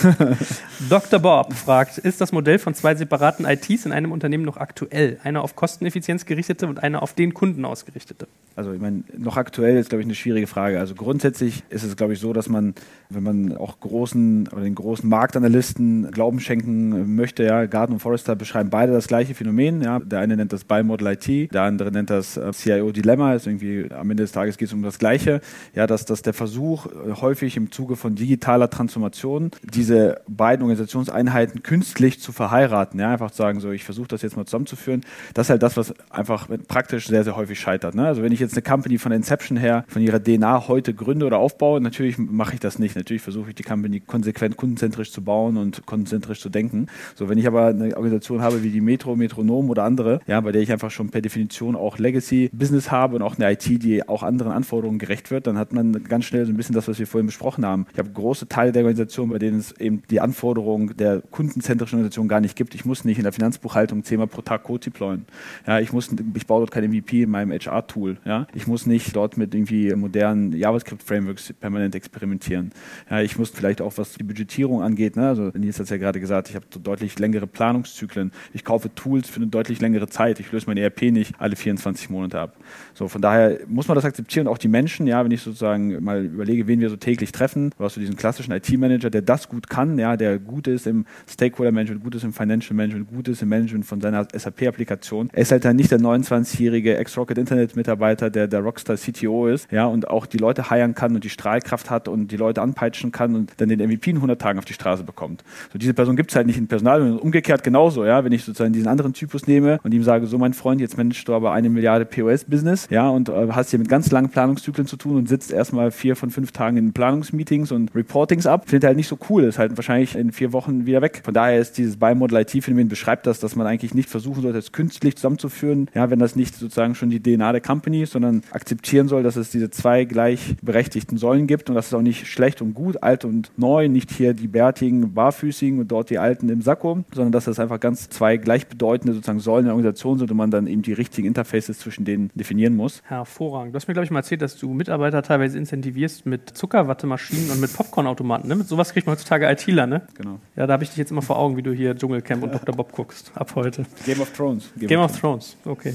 Dr. Bob fragt, ist das Modell von zwei separaten ITs in einem Unternehmen noch aktuell? Eine auf Kosteneffizienz gerichtete und eine auf den Kunden ausgerichtete? Also ich meine, noch aktuell ist, glaube ich, eine schwierige Frage. Also grundsätzlich ist es, glaube ich, so, dass man, wenn man auch großen oder den großen Marktanalysten Glauben schenken möchte, ja, Garden und Forrester beschreiben beide das gleiche Phänomen. Ja. Der eine nennt das Buy Model IT, der andere nennt das äh, CIO Dilemma. Ist irgendwie am Ende des Tages geht es um das Gleiche. Ja, dass, dass der Versuch äh, häufig im Zuge von digitaler Transformation, diese beiden Organisationseinheiten künstlich zu verheiraten. Ja, einfach zu sagen, so ich versuche das jetzt mal zusammenzuführen. Das ist halt das, was einfach praktisch sehr, sehr häufig scheitert. Ne? Also wenn ich jetzt eine Company von Inception her, von ihrer DNA heute gründe oder aufbaue, natürlich mache ich das nicht. Natürlich versuche ich die Company konsequent kundenzentrisch zu bauen und kundenzentrisch zu denken. So, wenn ich aber eine Organisation habe wie die Metro, Metronom oder andere, ja, bei der ich einfach schon per Definition auch Legacy-Business habe und auch eine IT, die auch anderen Anforderungen gerecht wird, dann hat man ganz schnell so ein bisschen das, was wir vorhin besprochen haben. Ich habe große Teile der Organisation, bei denen es eben die Anforderungen der kundenzentrischen Organisation gar nicht gibt. Ich muss nicht in der Finanzbuchhaltung zehnmal pro Tag Code deployen. Ja, ich muss, ich baue dort kein MVP in meinem HR-Tool. Ja, ich muss nicht dort mit irgendwie modernen JavaScript-Frameworks permanent experimentieren. Ja, ich muss vielleicht auch, was die Budgetierung angeht, ne? also Nils hat es ja gerade gesagt, ich habe so deutlich längere Planungszyklen. Ich kaufe Tools für eine deutlich längere Zeit. Ich löse mein ERP nicht alle 24 Monate ab. So, von daher muss man das akzeptieren. Auch die Menschen, ja, wenn ich sozusagen mal überlege, wen wir so täglich treffen, du hast du diesen klassischen IT-Manager, der das gut kann, ja, der gut ist im Stakeholder-Management, gut ist im Financial Management, gut ist im Management von seiner SAP-Applikation. Er ist halt dann nicht der 29-jährige Ex-Rocket Internet-Mitarbeiter, der der Rockstar CTO ist, ja, und auch die Leute heiern kann und die Strahlkraft hat und die Leute anpeitschen kann und dann den MVP in 100 Tagen auf die Straße bekommt. So, diese Person gibt es halt nicht in Personal und umgekehrt genauso, ja, wenn ich sozusagen diesen anderen Typus nehme und ihm sage, so mein Freund, jetzt managst du aber eine Milliarde POS-Business, ja, und äh, hast hier mit ganz langen Planungszyklen zu tun und sitzt erstmal vier von fünf Tagen in Planungsmeetings und Reportings ab, findet halt nicht so cool, ist halt wahrscheinlich in vier Wochen wieder weg. Von daher ist dieses Bimodal IT-Phänomen beschreibt das, dass man eigentlich nicht versuchen sollte, es künstlich zusammenzuführen, ja, wenn das nicht sozusagen schon die DNA der Company ist, sondern akzeptieren soll, dass es diese zwei gleichberechtigten Säulen gibt und das ist auch nicht schlecht und gut, alt und neu, nicht hier die bärtigen, barfüßigen und dort die alten im Sakko, sondern dass das einfach ganz zwei gleichbedeutende sozusagen Säulen der Organisation sind und man dann eben die richtigen Interfaces zwischen denen definieren muss. Hervorragend. Du hast mir, glaube ich, mal erzählt, dass du Mitarbeiter teilweise incentivierst mit Zuckerwattemaschinen und mit Popcornautomaten. Ne? Mit sowas kriegt man heutzutage ITler, ne? Genau. Ja, da habe ich dich jetzt immer vor Augen, wie du hier Dschungelcamp und Dr. Bob guckst. Ab heute. Game of Thrones. Game, Game of Thrones. Okay.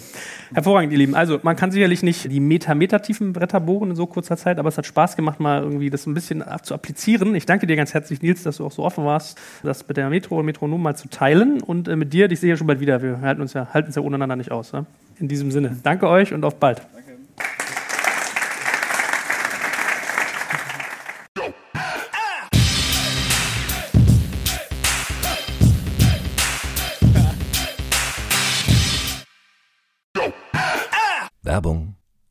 Hervorragend, ihr Lieben. Also, man kann sicherlich nicht die Meter-Meter-tiefen Bretter bohren in so kurzer Zeit, aber es hat Spaß gemacht, mal irgendwie das ein bisschen zu applizieren. Ich danke dir ganz herzlich, Nils, dass du auch so offen warst, das mit der Metro und Metronom mal zu teilen und äh, mit dir, ich sehe ja schon bald wieder. Wir halten uns ja, halten uns ja untereinander nicht aus. Ne? In diesem Sinne, danke euch und auf bald. Werbung.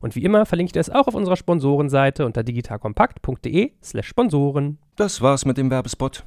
Und wie immer verlinke ich dir es auch auf unserer Sponsorenseite unter digitalkompakt.de/slash Sponsoren. Das war's mit dem Werbespot.